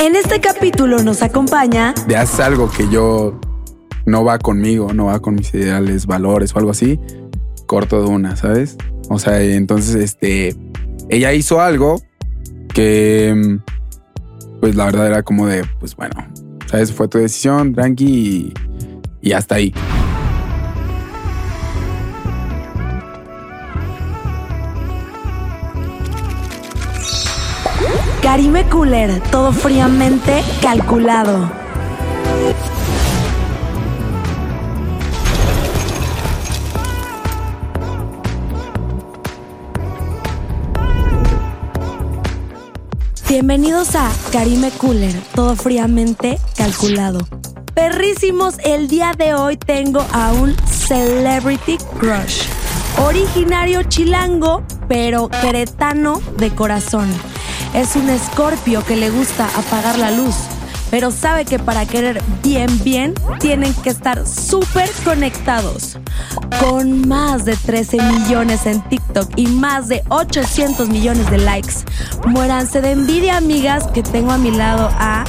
En este capítulo nos acompaña de haces algo que yo no va conmigo, no va con mis ideales, valores o algo así, corto de una, ¿sabes? O sea, entonces, este, ella hizo algo que, pues la verdad era como de, pues bueno, ¿sabes? Fue tu decisión, tranqui y, y hasta ahí. Karime Cooler, todo fríamente calculado. Bienvenidos a Karime Cooler, todo fríamente calculado. Perrísimos, el día de hoy tengo a un Celebrity Crush. Originario chilango, pero queretano de corazón. Es un escorpio que le gusta apagar la luz, pero sabe que para querer bien, bien, tienen que estar súper conectados. Con más de 13 millones en TikTok y más de 800 millones de likes. Muéranse de envidia, amigas, que tengo a mi lado a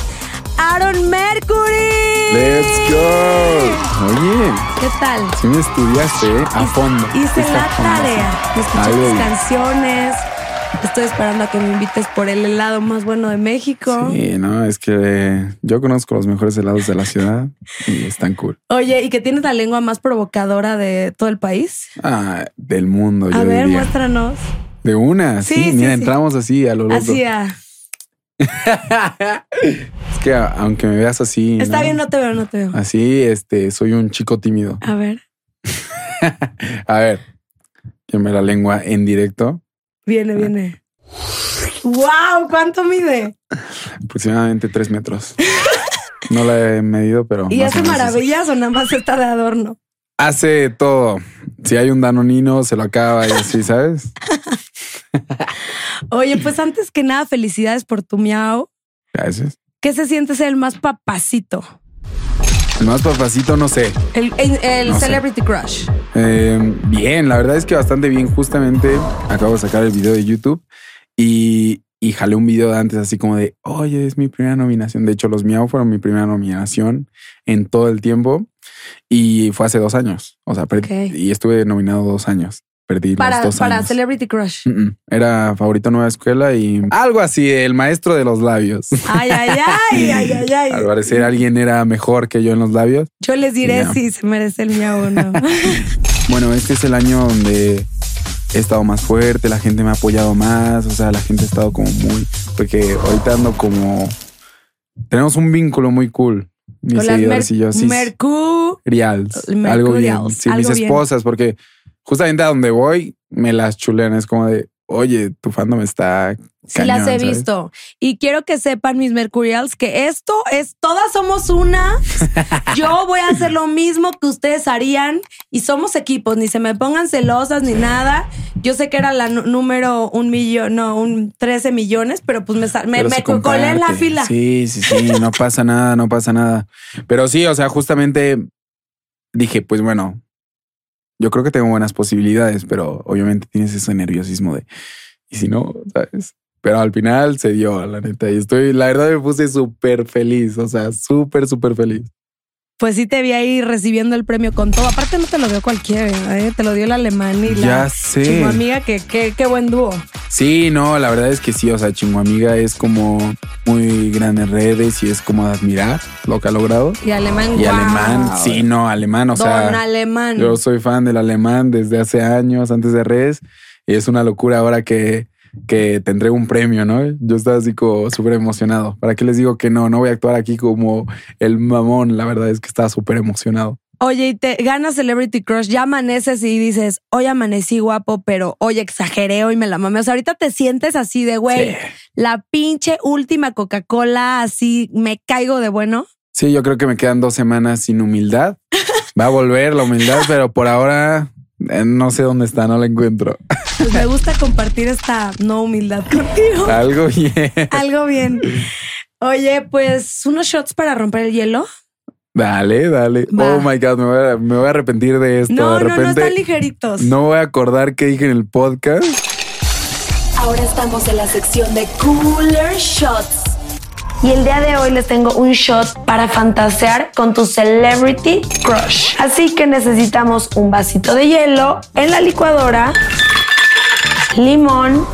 Aaron Mercury. ¡Let's go! Oye, ¿Qué tal? si me estudiaste ¿eh? a fondo. Hice la fondo, tarea. sí. Escuché tus canciones. Estoy esperando a que me invites por el helado más bueno de México. Sí, no, es que yo conozco los mejores helados de la ciudad y están cool. Oye, ¿y que tienes la lengua más provocadora de todo el país? Ah, del mundo, A yo ver, diría. muéstranos. De una, sí, Sí, sí, mira, sí. entramos así a lo. Así, ah. Es que a- aunque me veas así, Está ¿no? bien, no te veo, no te veo. Así, este, soy un chico tímido. A ver, A ver, me la lengua en directo, viene, viene. ¡Wow! ¿Cuánto mide? aproximadamente tres metros. No la he medido, pero. ¿Y hace maravillas o nada más está de adorno? Hace todo. Si hay un danonino, se lo acaba y así, ¿sabes? Oye, pues antes que nada, felicidades por tu miau. Gracias. ¿Qué se siente ser el más papacito? Más papacito, no sé. El, el- el No sé. Celebrity Crush. Eh, bien, la verdad es que bastante bien. Justamente acabo de sacar el video de YouTube y, y jalé un video de antes así como de, oye, es mi primera nominación. De hecho, los Miau fueron mi primera nominación en todo el tiempo y fue hace dos años. O sea, y estuve nominado dos años. Perdí Para, los dos para años. Celebrity Crush. Mm, mm. Era favorito nueva escuela y algo así, el maestro de los labios. Ay, ay, ay, ay, ay, ay. Al parecer alguien era mejor que yo en los labios. Yo les diré Ya. si se merece el miau o no. Bueno, este es el año donde he estado más fuerte, la gente me ha apoyado más, o sea, la gente ha estado como muy, porque ahorita ando como, tenemos un vínculo muy cool, mis Con seguidores y yo, sí, Mercu. reals, algo bien, sí, mis bien. esposas, porque justamente a donde voy me las chulean, es como de, oye, tu fandom está Sí, las he ¿sabes? visto. Y quiero que sepan mis Mercurials que esto es, todas somos una. Yo voy a hacer lo mismo que ustedes harían y somos equipos, ni se me pongan celosas ni nada. Yo sé que era la número un millón, no, un 13 millones, pero pues me, me, me colé en la fila. Sí, sí, sí, no pasa nada, no pasa nada. Pero sí, o sea, justamente dije, pues bueno, yo creo que tengo buenas posibilidades, pero obviamente tienes ese nerviosismo de, y si no, ¿sabes? Pero al final se dio, la neta, y estoy, la verdad me puse súper feliz, o sea, súper, súper feliz. Pues sí te vi ahí recibiendo el premio con todo. Aparte no te lo dio cualquiera, ¿eh? te lo dio el alemán y la Ya sé. chingo amiga que qué buen dúo. Sí, no, la verdad es que sí, o sea, Chingo Amiga es como muy grande en redes y es como admirar lo que ha logrado. Y alemán, Y alemán, sí, no, alemán, o Don sea, alemán. Yo soy fan del alemán desde hace años, antes de redes, y es una locura ahora que, que te entrego un premio, ¿no? Yo estaba así como súper emocionado. ¿Para qué les digo que no? No voy a actuar aquí como el mamón. La verdad es que estaba súper emocionado. Oye, y te ganas Celebrity Crush, ya amaneces y dices, hoy amanecí guapo, pero hoy exageré, hoy me la mamé. O sea, ahorita te sientes así de, güey, Sí. la pinche última Coca-Cola, así me caigo de bueno. Sí, yo creo que me quedan dos semanas sin humildad. Va a volver la humildad, pero por ahora eh, no sé dónde está, no la encuentro. Pues me gusta compartir esta no humildad contigo. Algo bien. Algo bien. Oye, pues unos shots para romper el hielo. Dale, dale. Va. Oh my God, me voy, a, me voy a arrepentir de esto. No, de no, no están ligeritos. no voy a acordar qué dije en el podcast. Ahora estamos en la sección de Cooler Shots. y el día de hoy les tengo un shot para fantasear con tu celebrity crush. Así que necesitamos un vasito de hielo en la licuadora, limón,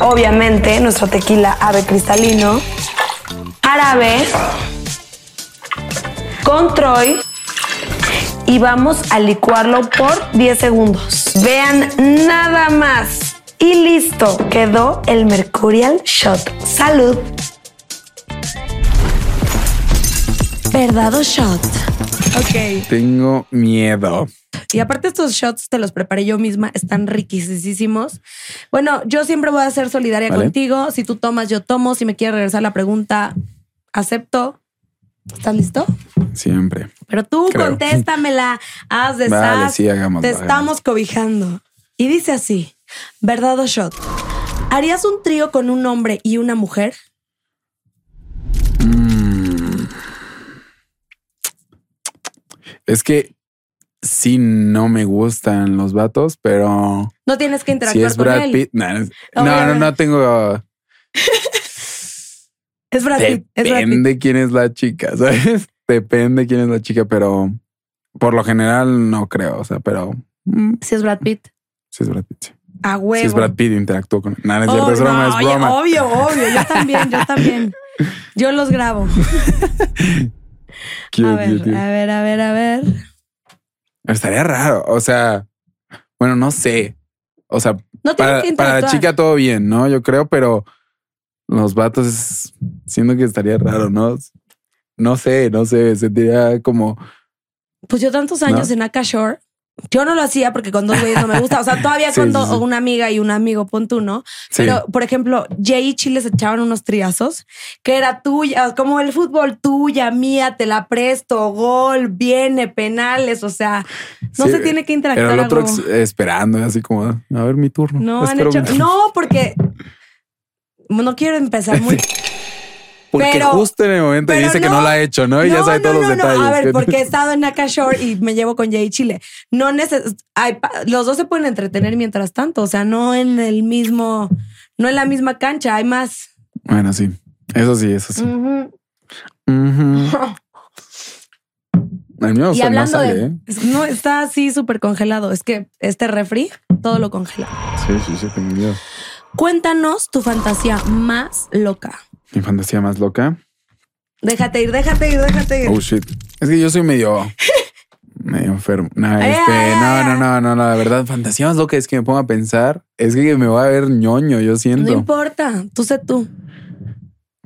obviamente nuestro tequila ave cristalino, árabe, control y vamos a licuarlo por 10 segundos. Vean nada más. Y listo, quedó el Mercurial Shot. Salud. Verdado Shot. Ok. Tengo miedo. Y aparte estos shots te los preparé yo misma, están riquísimos. Bueno, yo siempre voy a ser solidaria Vale. contigo. Si tú tomas, yo tomo. Si me quieres regresar la pregunta, acepto. ¿Estás listo? Siempre. Pero tú Creo. contéstamela, haz de Vale, sas, sí, hagámoslo, Te estamos cobijando. Y dice así: ¿Verdad o shot? ¿Harías un trío con un hombre y una mujer? Mm. Es que sí no me gustan los vatos, pero No tienes que si interactuar es con Brad él. Pitt, No, no, no, tengo. Es Brad Pitt. Es Brad Pitt. Depende quién es la chica, ¿sabes? Depende quién es la chica, pero por lo general no creo, o sea, pero mm, Si es Brad Pitt. sí es Brad Pitt. sí. A huevo. Si es Brad Pitt, interactúo con él. No es Oh, cierto, es broma, no, es oye, broma. obvio, obvio. Yo también, yo también. Yo los grabo. Cute, a ver, cute, a ver, a ver, a ver. Estaría raro, o sea, bueno, no sé. O sea, No para, que para la chica todo bien, ¿no? Yo creo, pero los vatos siento que estaría raro, ¿no? No sé, no sé, sentiría como Pues yo tantos años ¿No? en Akashore. Yo no lo hacía porque con dos güeyes no me gusta. O sea, todavía Sí, sí. una amiga y un amigo, pon tú, ¿no? sí. Pero, por ejemplo, Jay y Chile se echaban unos triazos que era tuya, como el fútbol tuya, mía, te la presto, gol, viene, penales. O sea, no se tiene que Era interactuar. el otro algo. esperando, así como, a ver mi turno. No han hecho. mi turno". No, porque no quiero empezar muy. Porque pero- justo en el momento dice que no. la ha hecho, ¿no? Y ya sabe no, todos no, los no. detalles. A ver, porque he estado en Akashore y me llevo con Jay Chile. No neces hay los dos se pueden entretener mientras tanto. O sea, no en el mismo, no en la misma cancha. Hay más. Bueno, sí. Eso sí, eso sí. Ujú. Ujú. El mío Y no hablando sale, de. ¿eh? No, está así súper congelado. Es que este refri todo lo congela. Sí, sí, sí, tengo miedo. Cuéntanos tu fantasía más loca. Mi fantasía más loca. Déjate ir, déjate ir, déjate ir. Oh shit. Es que yo soy medio. medio enfermo. No, Ay, este, ay, no, ay, no, no, no, no. La verdad, fantasía más loca es que me pongo a pensar. Es que me voy a ver ñoño, yo no siento. importa, tú sé tú.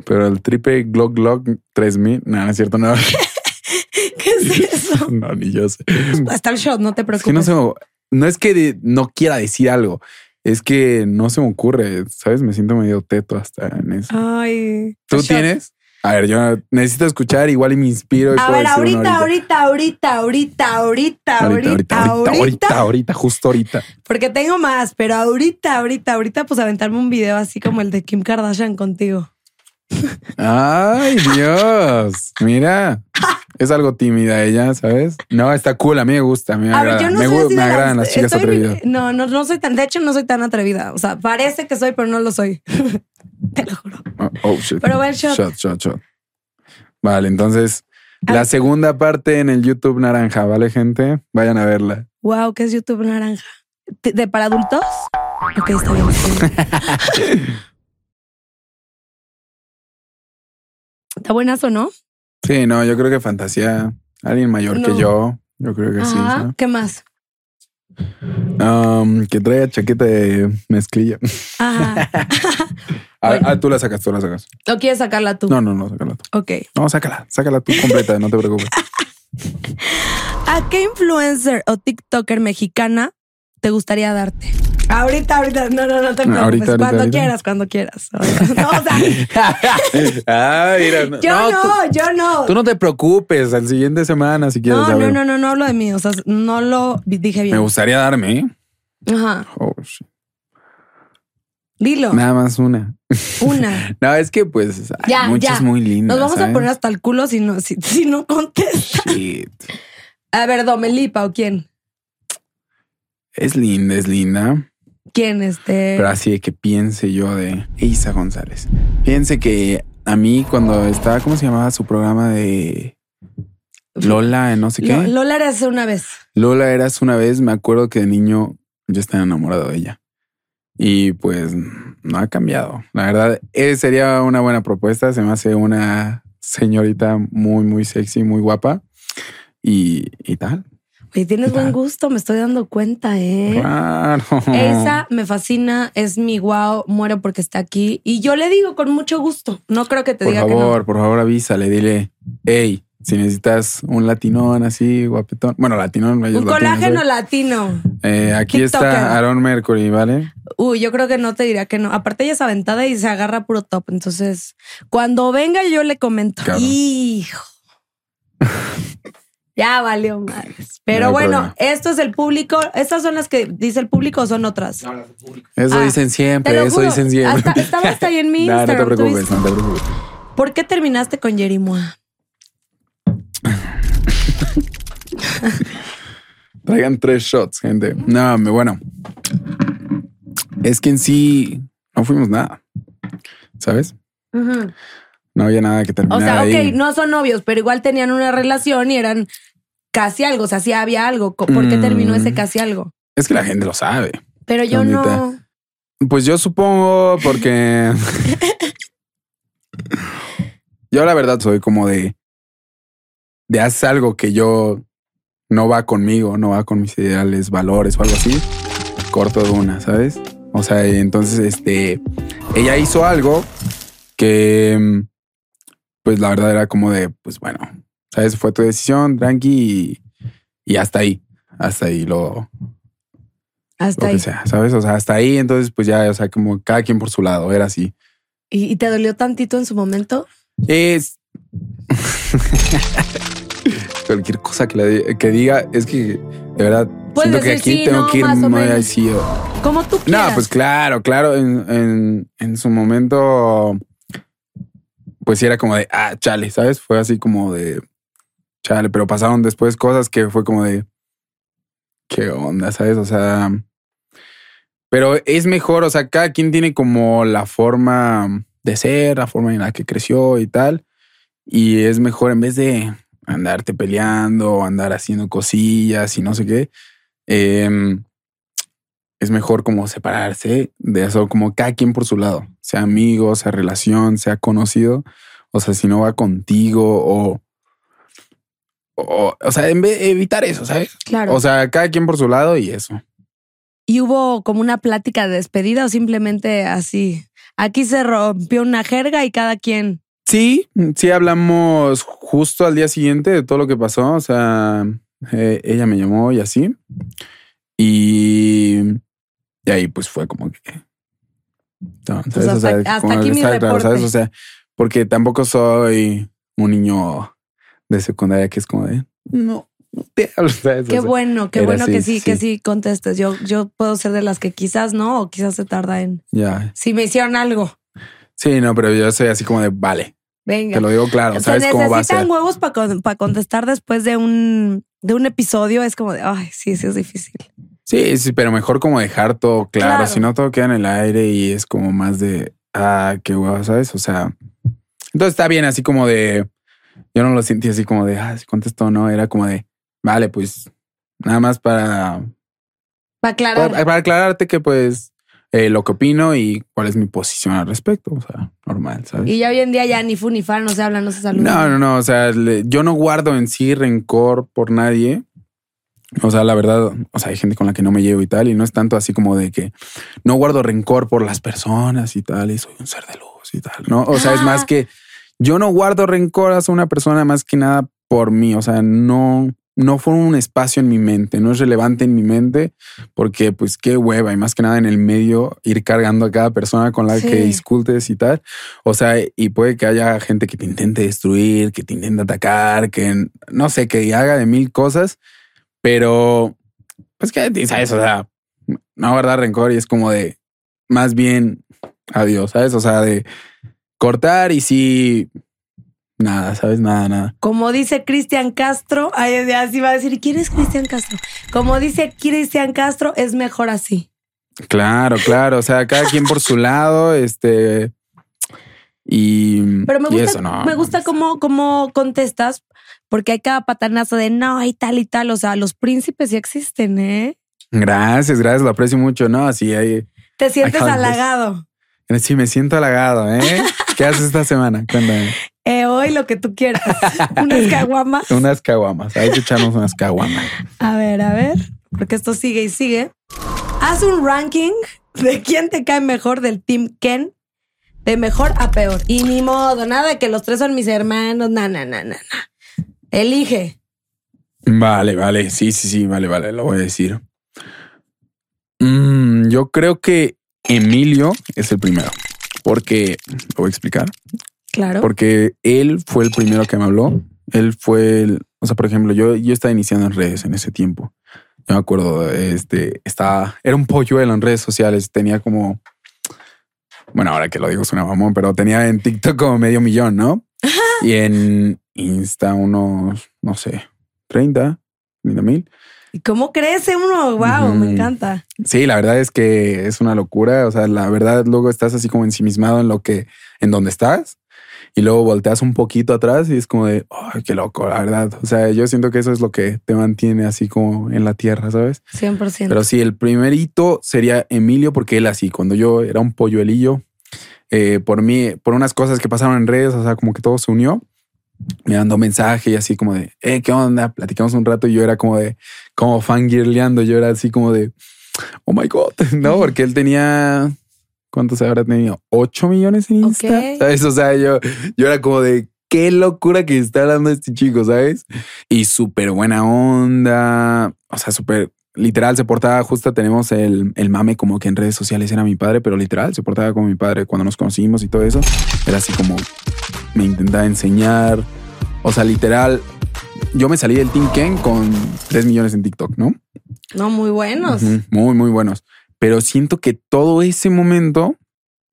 Pero el triple Glock Glock 3000. No, no es cierto, no. ¿Qué es eso? no, ni yo sé. Hasta el shot, no te Es preocupes. que no me- No es que no quiera decir algo. Es que no se me ocurre, ¿sabes? Me siento medio teto hasta en eso. Ay. ¿Tú shot. tienes? A ver, yo necesito escuchar, igual y me inspiro. Y A ver, ahorita, ahorita, ahorita, Ahorita, ahorita, ahorita, ahorita, ahorita, justo ahorita. Porque tengo más, pero ahorita, ahorita, ahorita, pues aventarme un video así como el de Kim Kardashian contigo. Ay, Dios. Mira, es algo tímida ella, ¿sabes? No, está cool. A mí me gusta. A mí me, A ver, agrada. yo no me, soy me agradan las chicas estoy- atrevidas. No, no, no soy tan, de hecho, no soy tan atrevida. O sea, parece que soy, pero no lo soy. Te lo juro. Oh, oh, shit. Pero buen shot. Shot, shot, shot. Vale, entonces la segunda parte en el YouTube naranja, ¿vale, gente? Vayan a verla. Wow, ¿qué es YouTube naranja? ¿De, de para adultos? Ok, está bien. está bien. ¿Está buenazo, no? Sí, no, yo creo que fantasía. Alguien mayor que yo. Yo creo que sí. ¿Qué más? Um, que traiga chaqueta de mezclilla. Ajá. Ah, Bueno. ah, tú la sacas, tú la sacas. ¿O quieres sacarla tú? No, no, no, sácala tú. Ok. No, sácala, sácala tú completa, no te preocupes. ¿A qué influencer o TikToker mexicana te gustaría darte? Ahorita, ahorita, no, no, no te preocupes. Ahorita, ahorita, cuando ahorita. quieras, cuando quieras. No, o sea, ah, mira. no, yo no, tú- yo no. Tú no te preocupes, al siguiente semana si quieres no, saber. no, no, no, no hablo de mí. O sea, no lo dije Me bien. gustaría darme. ¿eh? Ajá. Oh, shit. Dilo. Nada más una. Una. No, es que pues hay Ya, muchas ya. muy lindas. Nos vamos a ¿sabes? poner hasta el culo si no, si, si no contesta. Shit. A ver, Domelipa o quién. Es linda, es linda. ¿Quién este? Pero así de que piense yo de Isa González. Piense que a mí cuando estaba, ¿cómo se llamaba su programa de Lola, no sé qué? Lo- Lola era hace una vez. Lola eras una vez, me acuerdo que de niño yo estaba enamorado de ella. Y pues no ha cambiado. La verdad, eh, sería una buena propuesta. Se me hace una señorita muy, muy sexy, muy guapa. Y, y tal. Oye, tienes buen gusto, me estoy dando cuenta, ¿eh? Claro. Esa me fascina, es mi wow, muero porque está aquí. Y yo le digo con mucho gusto. No creo que te Por diga favor, por favor, avísale, dile, hey, si necesitas un latinón así, guapetón. Bueno, latinón, que. Un colágeno latino. Eh, aquí TikToker. está Aaron Mercury, ¿vale? Uy, yo creo que no te diría que no. Aparte, ella es aventada y se agarra puro top. Entonces, cuando venga, yo le comento. Claro. Hijo. ya valió madres. Pero No bueno, problema. esto es el público. ¿Estas son las que dice el público o son otras? Eso Ah, dicen siempre, eso juro, dicen siempre. hasta- estaba hasta ahí en mi No, no te Instagram, ¿tú preocupes, no te preocupes. ¿Por qué terminaste con Jerimoa? Traigan tres shots, gente. No, me- bueno. Es que en sí no fuimos nada. ¿Sabes? No había nada que O terminar. sea, ahí. ok, no son novios, pero igual tenían una relación y eran casi algo. O sea, sí había algo. ¿Por qué Mm. terminó ese casi algo? Es que la gente lo sabe. Pero yo no. Pues yo supongo porque yo la verdad soy como de de hacer algo que yo no va conmigo, no va con mis ideales, valores o algo así, corto de una, ¿sabes? O sea, entonces este ella hizo algo que mm, pues la verdad era como de pues bueno, ¿sabes? Fue tu decisión, tranqui y, y hasta ahí, hasta ahí lo Hasta lo ahí. que sea, ¿sabes? O sea, hasta ahí, entonces pues ya, o sea, como cada quien por su lado, era así. ¿Y, y te dolió tantito en su momento? Es... Cualquier cosa que, le- que diga, es que de verdad siento que aquí sí, tengo no, que ir muy así. Como tú No, pues claro, claro, en, en, en su momento, pues sí era como de, ah, chale, ¿sabes? Fue así como de, chale, pero pasaron después cosas que fue como de, ¿qué onda? ¿Sabes? O sea, pero es mejor, o sea, cada quien tiene como la forma de ser, la forma en la que creció y tal, y es mejor en vez de andarte peleando andar haciendo cosillas y no sé qué, em, es mejor como separarse de eso, como cada quien por su lado, sea amigo, sea relación, sea conocido. O sea, si no va contigo o, o, o sea, en vez evitar eso, ¿sabes? Claro. O sea, cada quien por su lado y eso. ¿Y hubo como una plática de despedida o simplemente así? Aquí se rompió una jerga y cada quien. Sí, sí hablamos justo al día siguiente de todo lo que pasó. O sea, eh, ella me llamó y así. Y, y ahí pues fue como que... No, Pues hasta- hasta como aquí mi reporte. ¿sabes? O sea, porque tampoco soy un niño de secundaria que es como de... No, Qué sea, bueno, qué bueno que sí, que sí. contestes. Yo, yo puedo ser de las que quizás no, o quizás se tarda en. Ya. Si me hicieron algo, Sí, no, pero yo soy así como de, vale, venga. te lo digo claro, ¿sabes cómo va a ser? necesitan huevos para contestar después de un, de un episodio. Es como de, ay, sí, sí es difícil. Sí, sí, pero mejor como dejar todo claro, Claro. si no todo queda en el aire y es como más de, ah, qué huevo, ¿sabes? O sea, entonces está bien así como de, yo no lo sentí así como de, ah, si contesto no, era como de, vale, pues nada más para, Para aclarar. para, para aclararte que pues eh, lo que opino y cuál es mi posición al respecto, o sea, normal, ¿sabes? Y ya hoy en día ya ni fu ni fa, no se hablan, no se saludan. No, no, no. O sea, le- yo no guardo en sí rencor por nadie. O sea, la verdad, o sea, hay gente con la que no me llevo y tal, y no es tanto así como de que no guardo rencor por las personas y tal, y soy un ser de luz y tal, ¿no? O sea, es más que yo no guardo rencor hacia una persona más que nada por mí. O sea, no, no fue un espacio en mi mente, no es relevante en mi mente, porque pues qué hueva, y más que nada en el medio ir cargando a cada persona con la Sí. que discutes y tal. O sea, y puede que haya gente que te intente destruir, que te intente atacar, que no sé, que haga de mil cosas, pero pues que sabes, o sea, no guardar rencor y es como de más bien adiós, sabes? O sea, de cortar y sí, nada, sabes, nada, nada. Como dice Cristian Castro, ay, así va a decir, ¿quién es Cristian Castro? Como dice Cristian Castro, es mejor así. Claro, claro. O sea, cada quien por su lado, este. Y, Pero me y gusta, eso, no, me gusta no. cómo, cómo contestas, porque hay cada patanazo de no y tal y tal. O sea, los príncipes sí existen, ¿eh? Gracias, gracias, lo aprecio mucho. No, sí, ahí, Te sientes can't halagado. sí me siento halagado, ¿eh? ¿Qué haces esta semana? Cuéntame. Eh, hoy lo que tú quieras. Unas caguamas. Unas caguamas. Hay que echarnos unas caguamas. A ver, a ver, porque esto sigue y sigue. Haz un ranking de quién te cae mejor del Team Ken, de mejor a peor. Y ni modo, nada de que los tres son mis hermanos, na, na, na, na, na. Elige. Vale, vale. Sí, sí, sí, vale, vale. Lo voy a decir. Mm, yo creo que Emilio es el primero. Porque, lo voy a explicar. Claro. Porque él fue el primero que me habló. Él fue el, o sea, por ejemplo, yo, yo estaba iniciando en redes en ese tiempo. Yo me acuerdo, este, estaba, era un polluelo en redes sociales. Tenía como, bueno, ahora que lo digo suena mamón, pero tenía en TikTok como medio millón, ¿no? y en Insta unos, no sé, 30, 30 mil. ¿Y cómo crece uno? Wow, me encanta. Sí, la verdad es que es una locura. O sea, la verdad, luego estás así como ensimismado en lo que, en donde estás, y luego volteas un poquito atrás y es como de, ay, qué loco, la verdad. O sea, yo siento que eso es lo que te mantiene así como en la tierra, ¿sabes? 100%. Pero sí, el primerito sería Emilio, porque él así, cuando yo era un polluelillo, eh, por mí, por unas cosas que pasaron en redes, o sea, como que todo se unió. Me mandó mensaje y así como de, eh, ¿qué onda? Platicamos un rato y yo era como de, como fangirleando. Yo era así como de, oh my God, no, porque él tenía, ¿cuántos habrá tenido? 8 millones en Insta. Ok. ¿Sabes? O sea, yo, yo era como de, qué locura que está hablando este chico, ¿sabes? Y súper buena onda, o sea, súper literal se portaba justo tenemos el, el mame como que en redes sociales era mi padre, pero literal se portaba como mi padre cuando nos conocimos y todo eso. Era así como me intentaba enseñar. O sea, literal, yo me salí del Team Ken con 3 millones en TikTok, ¿no? No, muy buenos. Muy, muy buenos. Pero siento que todo ese momento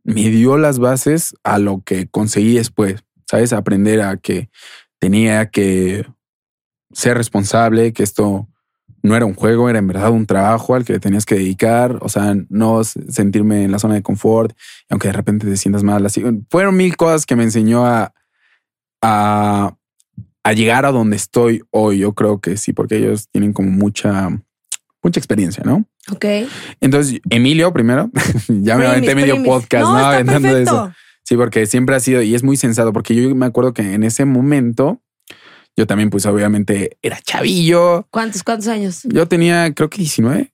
me dio las bases a lo que conseguí después. ¿Sabes? Aprender a que tenía que ser responsable, que esto no era un juego, era en verdad un trabajo al que le tenías que dedicar. O sea, no sentirme en la zona de confort, aunque de repente te sientas mal. Así fueron mil cosas que me enseñó a, a, a llegar a donde estoy hoy. Yo creo que sí, porque ellos tienen como mucha, mucha experiencia, ¿no? Ok. Entonces, Emilio, primero, ya me aventé medio podcast, No, ¿no? está Aventando perfecto. eso. Sí, porque siempre ha sido, y es muy sensato, porque yo me acuerdo que en ese momento, yo también, pues obviamente era chavillo. ¿Cuántos, cuántos años? Yo tenía, creo que 19.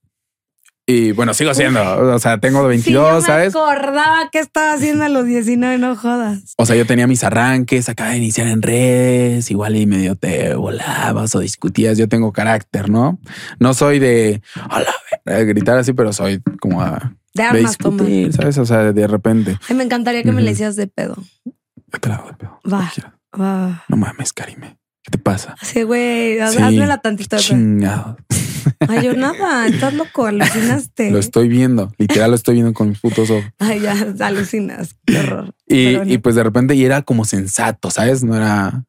Y bueno, sigo siendo, o sea, tengo Sí, 22, yo me ¿sabes? acordaba que estaba haciendo a los 19, no jodas. O sea, yo tenía mis arranques, acaba de iniciar en redes, igual y medio te volabas o discutías. Yo tengo carácter, ¿no? No soy de a la verga", gritar así, pero soy como a De de armas, discutir, ¿sabes? O sea, de repente. Ay, me encantaría que me le hicieras de pedo. Yo te la hago de pedo. Va. Va. No mames, Karime. ¿Qué te pasa? Así, güey, haz- Sí. tantito. Chingado. Ay, yo nada, estás loco, alucinaste. Lo estoy viendo. Literal lo estoy viendo con mis putos ojos. Ay, ya, alucinas. Qué horror. Y, y pues de repente y era como sensato, ¿sabes? No era.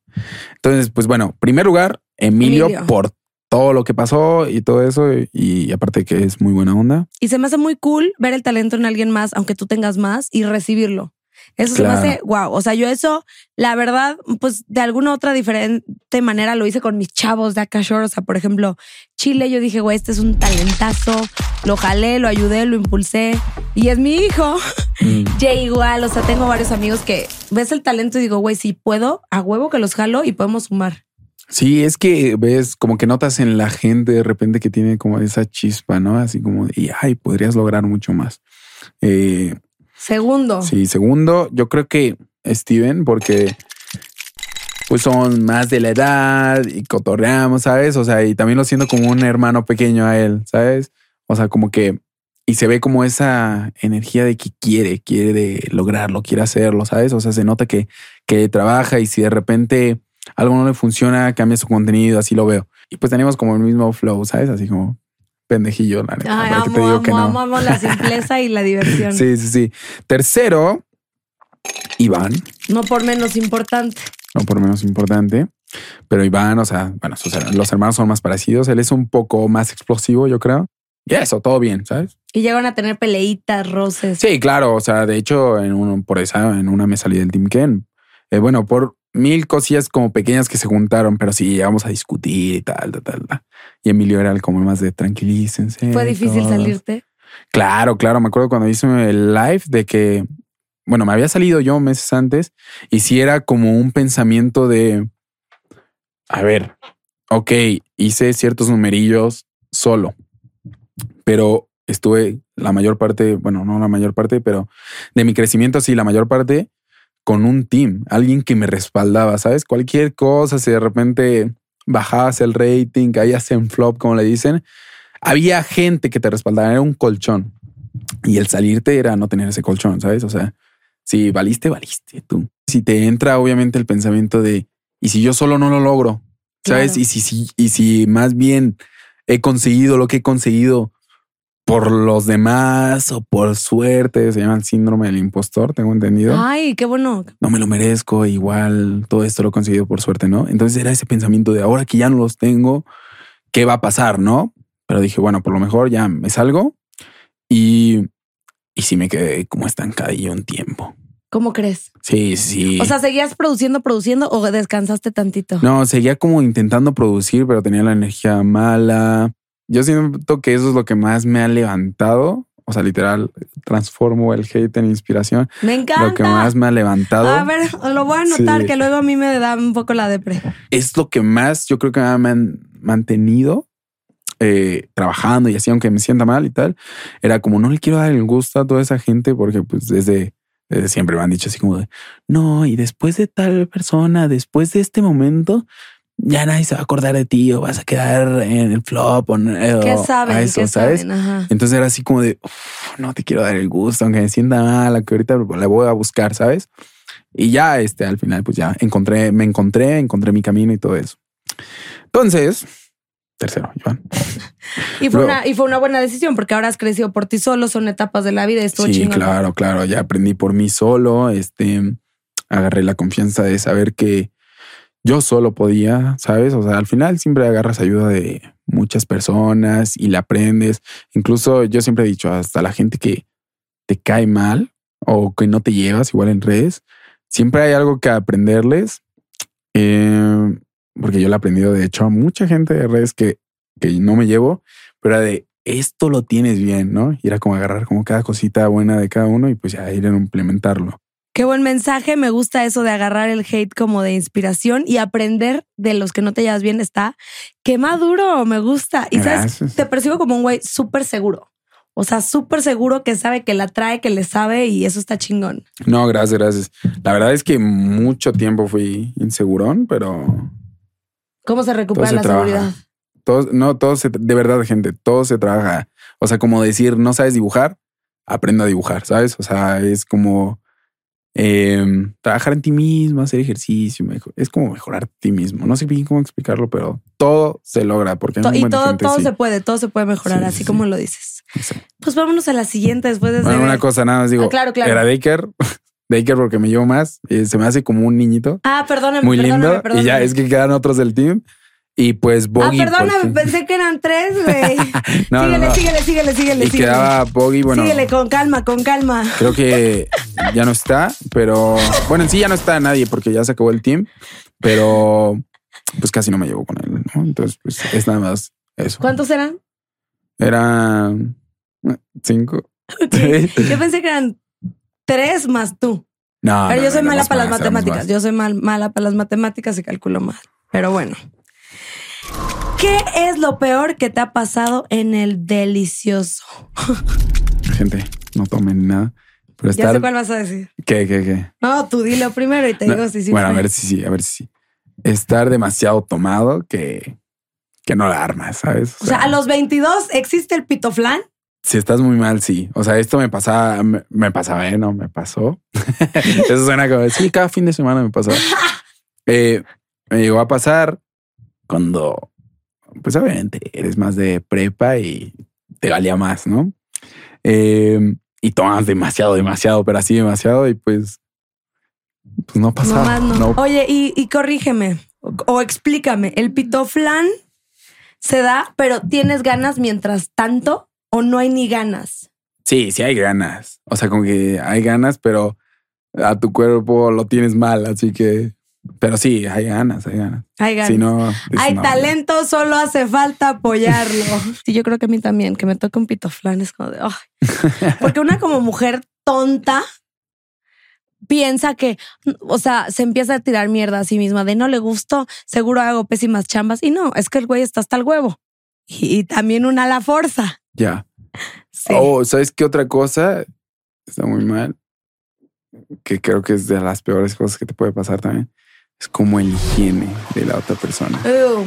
Entonces, pues bueno, primer lugar, Emilio, Emilio. por todo lo que pasó y todo eso. Y, y aparte que es muy buena onda. Y se me hace muy cool ver el talento en alguien más, aunque tú tengas más, y recibirlo. Eso Claro. se me hace wow. O sea, yo eso, la verdad, pues de alguna otra diferente manera lo hice con mis chavos de acá Shore. O sea, por ejemplo, Chile, yo dije, güey, este es un talentazo. Lo jalé, lo ayudé, lo impulsé. Y es mi hijo. Mm. Jay igual. O sea, tengo varios amigos que ves el talento y digo, güey, si puedo, a huevo que los jalo y podemos sumar. Sí, es que ves como que notas en la gente de repente que tiene como esa chispa, ¿no? Así como, y ay, podrías lograr mucho más. Eh, Segundo. Sí, segundo, yo creo que Steven, porque pues son más de la edad y cotorreamos, ¿sabes? O sea, y también lo siento como un hermano pequeño a él, ¿sabes? O sea, como que, y se ve como esa energía de que quiere, quiere lograrlo, quiere hacerlo, ¿sabes? O sea, se nota que, que trabaja y si de repente algo no le funciona, cambia su contenido, así lo veo. Y pues tenemos como el mismo flow, ¿sabes? Así como pendejillo, la neta. Ay, ¿para qué amo, te digo amo, que no? amo, amo la simpleza y la diversión. Sí, sí, sí. Tercero, Iván, No por menos importante. no por menos importante, pero Iván, o sea, bueno, sus- los hermanos son más parecidos. Él es un poco más explosivo, yo creo. Y eso, todo bien, ¿sabes? Y llegan a tener peleitas, roces. Sí, claro. O sea, de hecho, en un, por esa, en una me salí del Team Ken. Eh, bueno, por mil cosillas como pequeñas que se juntaron, pero sí llegamos a discutir y tal, tal, tal. tal. Y Emilio era el como más de tranquilícense. ¿Fue difícil todos". salirte? Claro, claro. Me acuerdo cuando hice el live de que, bueno, me había salido yo meses antes y sí era como un pensamiento de, a ver, ok, hice ciertos numerillos solo, pero estuve la mayor parte, bueno, no la mayor parte, pero de mi crecimiento, sí, la mayor parte con un team, alguien que me respaldaba, ¿sabes? Cualquier cosa, si de repente bajabas el rating, caías en flop, como le dicen, había gente que te respaldaba, era un colchón. Y el salirte era no tener ese colchón, ¿sabes? O sea, si valiste, valiste tú. Si te entra obviamente el pensamiento de, ¿y si yo solo no lo logro? ¿Sabes? Claro. Y, si, si, y si más bien he conseguido lo que he conseguido por los demás o por suerte, se llama el síndrome del impostor, tengo entendido Ay, qué bueno. no me lo merezco, igual todo esto lo he conseguido por suerte, ¿no? Entonces era ese pensamiento de ahora que ya no los tengo, ¿qué va a pasar, no? Pero dije, bueno, por lo mejor ya me salgo y, y sí me quedé como estancadillo un tiempo. ¿Cómo crees? Sí, sí. O sea, ¿seguías produciendo, produciendo o descansaste tantito? no, seguía como intentando producir, pero tenía la energía mala. Yo siento que eso es lo que más me ha levantado. O sea, literal, transformo el hate en inspiración. Me encanta. Lo que más me ha levantado. A ver, lo voy a anotar Sí. que luego a mí me da un poco la depre. es lo que más yo creo que me ha man- mantenido eh, trabajando y así, aunque me sienta mal y tal. Era como no le quiero dar el gusto a toda esa gente porque pues desde, desde siempre me han dicho así como de no, y después de tal persona, después de este momento, ya nadie se va a acordar de ti o vas a quedar en el flop o, o ¿Qué a saben? eso, ¿Qué ¿sabes? saben? Ajá. Entonces era así como de "Uf, no te quiero dar el gusto, aunque me sienta mal, que ahorita la voy a buscar, ¿sabes? Y ya este al final, pues ya encontré, me encontré, encontré mi camino y todo eso. Entonces, tercero, Iván. Y fue, Luego- una, y fue una buena decisión porque ahora has crecido por ti solo, son etapas de la vida. Estuvo Sí, chingón. claro, claro. Ya aprendí por mí solo. Este agarré la confianza de saber que yo solo podía, sabes? O sea, al final siempre agarras ayuda de muchas personas y la aprendes. Incluso yo siempre he dicho hasta la gente que te cae mal o que no te llevas igual en redes, siempre hay algo que aprenderles. Eh, porque yo lo he aprendido, de hecho, a mucha gente de redes que, que no me llevo, pero era de esto lo tienes bien, ¿no? Y era como agarrar como cada cosita buena de cada uno y pues ya ir a implementarlo. Qué buen mensaje. Me gusta eso de agarrar el hate como de inspiración y aprender de los que no te llevas bien. Está qué maduro. Me gusta. Y sabes, te percibo como un güey súper seguro. O sea, súper seguro que sabe que la trae, que le sabe y eso está chingón. No, gracias, gracias. La verdad es que mucho tiempo fui insegurón, pero ¿Cómo se recupera la seguridad? todo, no, todo se, de verdad, gente, todo se trabaja. O sea, como decir, no sabes dibujar, aprendo a dibujar, ¿sabes? O sea, es como eh, trabajar en ti mismo, hacer ejercicio, mejor- es como mejorar ti mismo. No sé bien cómo explicarlo, pero todo se logra porque hay To- un y todo, gente, todo sí. se puede, todo se puede mejorar, Sí, así sí, como lo dices. Pues vámonos a la siguiente después de Bueno, una cosa nada más digo, Ah, claro, claro. era Daker, Daker porque me llevo más, eh, se me hace como un niñito Ah, perdóname, muy perdóname, lindo y ya es que quedan otros del team y pues Ah, Boggy. perdóname, porque- pensé que eran tres, güey. No, síguele, no. síguele, síguele, síguele, y síguele. quedaba Boggy, bueno, Síguele con calma, con calma. creo que ya no está, pero bueno, en sí ya no está nadie porque ya se acabó el team, pero pues casi no me llevo con él, ¿no? Entonces, pues es nada más eso. ¿Cuántos eran? Eran cinco. Yo pensé que eran tres más tú. No, Pero no, yo soy no, mala para las más, matemáticas. Yo soy mal, mala para las matemáticas y calculo mal. Pero bueno. ¿Qué es lo peor que te ha pasado en el delicioso? Gente, no tomen nada. Pero Ya estar... sé cuál vas a decir. ¿Qué, qué, qué? No, tú dilo primero y te No, digo si sí. bueno, a ver si sí, a ver si sí. Estar demasiado tomado que, que no la armas, ¿sabes? O sea, a los 22 existe el pitoflán. si estás muy mal, sí. O sea, esto me pasaba, me, me pasaba, ¿eh? No, me pasó. Eso suena como, sí, cada fin de semana me pasaba. Eh, me llegó a pasar cuando, pues obviamente, eres más de prepa y te valía más, ¿no? Eh, y tomas demasiado, demasiado, pero así demasiado y pues, pues no pasaba. Nomás no. no. Oye, y, y corrígeme o, o explícame. El pitoflán se da, pero tienes ganas mientras tanto o no hay ni ganas. Sí, sí hay ganas. O sea, como que hay ganas, pero a tu cuerpo lo tienes mal, así que. Pero sí, hay ganas, hay ganas. Hay ganas. Si no, hay no, talento, solo hace falta apoyarlo. sí, yo creo que a mí también, que me toque un pitoflán es como de, ay. Porque una como mujer tonta piensa que, o sea, se empieza a tirar mierda a sí misma de no le gustó, seguro hago pésimas chambas. Y no, es que el güey está hasta el huevo. Y, y también una a la fuerza. Ya. Sí. Oh, ¿sabes qué otra cosa? Está muy mal. Que creo que es de las peores cosas que te puede pasar también. Es como el higiene de la otra persona. Ew.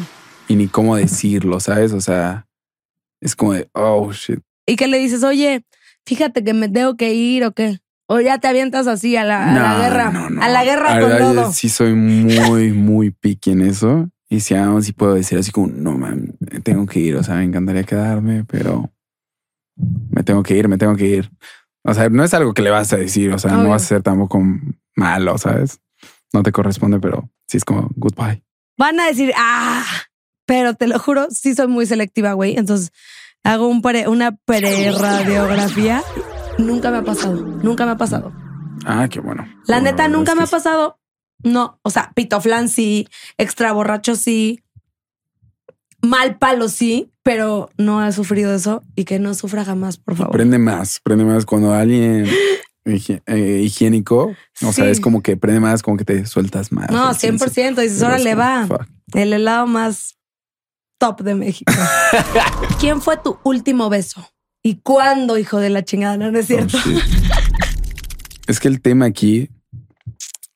Y ni cómo decirlo, ¿sabes? O sea, es como de, oh, shit. Y que le dices, oye, fíjate que me tengo que ir o qué. O ya te avientas así a la, a la No, guerra. no, no. A la guerra La con verdad, todo. Sí soy muy, muy picky en eso. Y si aún sí puedo decir así como, no, man, me tengo que ir. O sea, me encantaría quedarme, pero me tengo que ir, me tengo que ir. O sea, no es algo que le vas a decir. O sea, Obvio. no vas a ser tampoco malo, ¿sabes? No te corresponde, pero sí es como goodbye. Van a decir, ah, pero te lo juro, sí soy muy selectiva, güey. Entonces hago un pre- una pre-radiografía. Nunca me ha pasado, nunca me ha pasado. Ah, qué bueno. La Bueno, neta, nunca me ha pasado. No, o sea, pitoflan sí, extra borracho sí, mal palo sí, pero no he sufrido eso y que no sufra jamás, por favor. Prende más, prende más cuando alguien eh, higiénico, o sea, Sí. es como que prende más, como que te sueltas más. No, así, 100%. Dices, ahora le va. fuck. El helado más top de México. ¿Quién fue tu último beso? ¿Y cuándo, hijo de la chingada? No, no es cierto. Oh, es que el tema aquí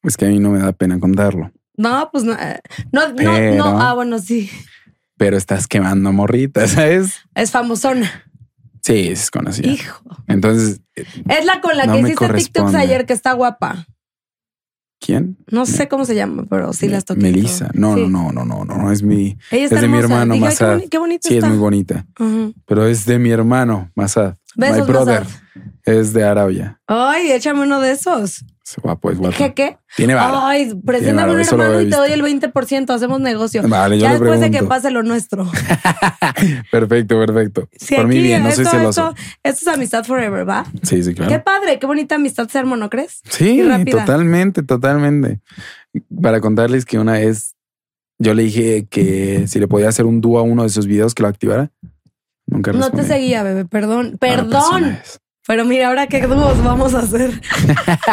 es que a mí no me da pena contarlo, No, pues no. No, no, no. Ah, bueno, sí. pero estás quemando morritas, ¿sabes? Es famosona. Sí, es conocida. Hijo. Entonces, eh, Es la con la No que hiciste TikToks ayer que está guapa. ¿quién? No sé cómo se llama, pero sí las toqué. Melissa. No, Sí. no, no, no, no, no, es mi. Ella está es de mi hermano Dije, qué, Masad. boni- qué bonita Sí, es muy bonita, pero es de mi hermano Masad. Besos, My brother Masad. es de Arabia. Ay, échame uno de esos. Es guapo, es guapo. ¿Qué qué? Tiene vara. Ay, preséntame un hermano he y te doy el 20%. Hacemos negocio. Vale, yo ya le después de que pase lo nuestro. Perfecto, perfecto. Sí, Por mí bien, no soy esto, celoso. Esto, esto es amistad forever, ¿va? Sí, sí, claro. Qué padre, qué bonita amistad se armó, ¿no crees? Sí, totalmente, totalmente. Para contarles que una vez yo le dije que si le podía hacer un dúo a uno de sus videos que lo activara. Nunca No te seguía, bebé, perdón. Ah, pues Perdón. Pero mira, ahora qué dúos vamos a hacer.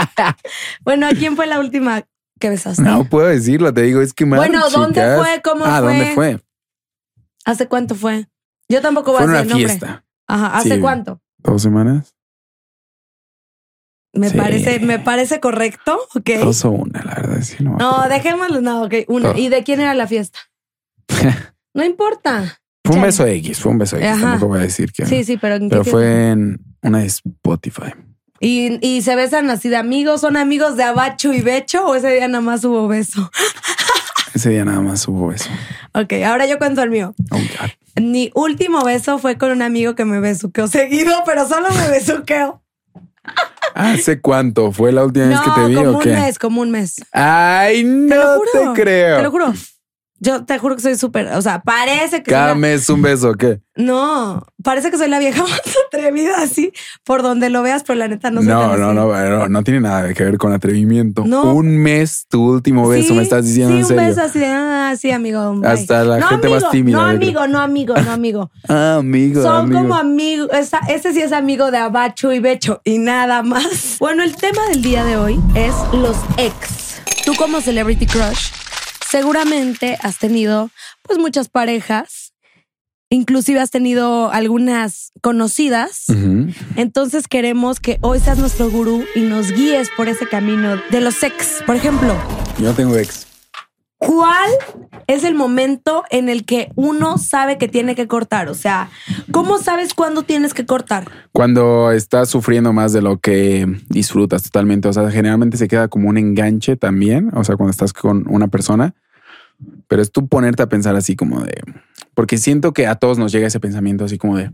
bueno, ¿a quién fue la última que besaste? No puedo decirlo, te digo, es que Bueno, ¿dónde fue? ¿Cómo ah, fue? ¿dónde fue? ¿Hace cuánto fue? Yo tampoco voy Fue a decir una nombre. fiesta. Ajá, ¿hace Sí. cuánto? ¿Dos semanas? Me Sí. parece, me parece correcto, ok. Dos o una, la verdad. Sí, no, dejémoslo, no, ok, una. Dos. ¿Y de quién era la fiesta? No importa. Fue un beso X, fue un beso X. Ajá. Tampoco voy a decir que. Sí, sí, pero ¿en qué Pero fue en una de Spotify. ¿Y, y se besan así de amigos? ¿Son amigos de Abacho y Becho o ese día nada más hubo beso? Ese día nada más hubo beso. Ok, ahora yo cuento el mío. Oh. Mi último beso fue con un amigo que me besuqueó seguido, pero solo me besuqueó. ¿Hace cuánto? ¿Fue la última vez que te vi como o un qué? mes, como un mes. Ay, Te no lo juro. te creo. Te lo juro. Yo te juro que soy súper, o sea, parece que Cada soy la- mes un beso, ¿o ¿qué? no, parece que soy la vieja más atrevida así, por donde lo veas, pero la neta no soy No, no, no, no, no tiene nada que ver con atrevimiento. No. Un mes, tu último beso, Sí, me estás diciendo sí, en un serio. beso así de, ah, sí, amigo. bye. Hasta la no, gente amigo, más tímida, No, amigo, no, amigo, no, amigo. Ah, amigo, Son amigo. como amigos. Ese sí es amigo de Abacho y Becho y nada más. Bueno, el tema del día de hoy es los ex. Tú como Celebrity Crush, seguramente has tenido pues muchas parejas. Inclusive has tenido algunas conocidas. Entonces queremos que hoy seas nuestro gurú y nos guíes por ese camino de los ex. Por ejemplo, Yo tengo ex. ¿Cuál es el momento en el que uno sabe que tiene que cortar? O sea, ¿cómo sabes cuándo tienes que cortar? Cuando estás sufriendo más de lo que disfrutas totalmente. O sea, generalmente se queda como un enganche también. O sea, cuando estás con una persona. Pero es tú ponerte a pensar así como de. Porque siento que a todos nos llega ese pensamiento así como de.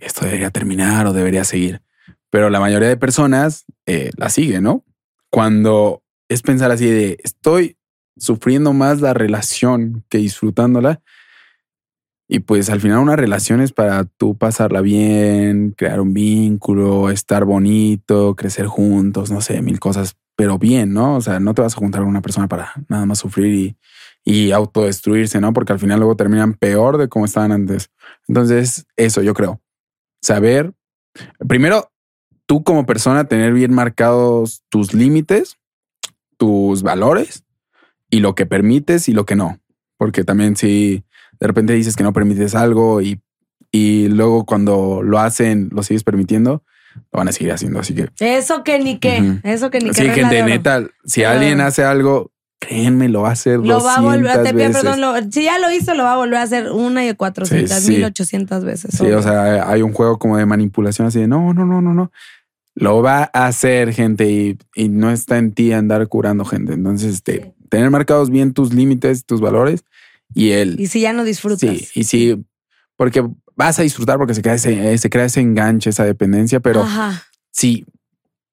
Esto debería terminar o debería seguir. Pero la mayoría de personas eh, la sigue, ¿no? Cuando es pensar así de estoy sufriendo más la relación que disfrutándola. Y pues al final una relación es para tú pasarla bien, crear un vínculo, estar bonito, crecer juntos, no sé, mil cosas, pero bien, ¿no? O sea, no te vas a juntar con una persona para nada más sufrir y, y autodestruirse, ¿no? Porque al final luego terminan peor de cómo estaban antes. Entonces, eso yo creo. Saber, primero, tú como persona, tener bien marcados tus límites, tus valores y lo que permites y lo que no. Porque también si de repente dices que no permites algo y, y luego cuando lo hacen lo sigues permitiendo, lo van a seguir haciendo. Así que Eso que ni qué, Ujú. eso que ni qué. sí, gente, neta, si alguien hace algo, créanme, lo va a hacer Lo va a volver a 200 te pido veces. perdón, lo- si ya lo hizo, lo va a volver a hacer una y cuatrocientas mil ochocientas veces. Sí, obvio. o sea, hay un juego como de manipulación así de no, no, no, no, no. Lo va a hacer gente y, y no está en ti andar curando gente. Entonces, este, tener marcados bien tus límites, tus valores y el Y si ya no disfrutas. Sí, y sí, porque vas a disfrutar porque se crea ese, se crea ese enganche, esa dependencia, pero Ajá. sí,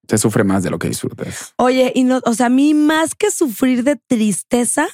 se sufre más de lo que disfrutas. Oye, y no, o sea, a mí más que sufrir de tristeza,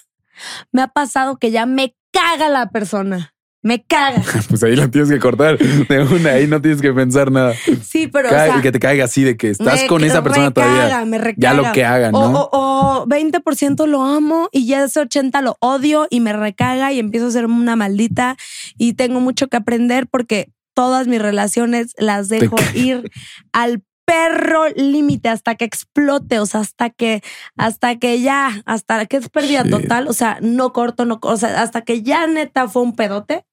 me ha pasado que ya me caga la persona. Me caga. Pues ahí lo tienes que cortar de una, ahí no tienes que pensar nada. Sí, pero. o sea, que te caiga así de que estás con esa persona recaga, todavía. Me recaga. Ya lo que hagan, O, ¿no? o, o 20% lo amo y ya ese 80% lo odio y me recaga y empiezo a ser una maldita y tengo mucho que aprender porque todas mis relaciones las dejo ir al perro límite hasta que explote, o sea, hasta que, hasta que ya, hasta que es pérdida Sí. total, o sea, no corto, no, o sea, hasta que ya neta fue un pedote,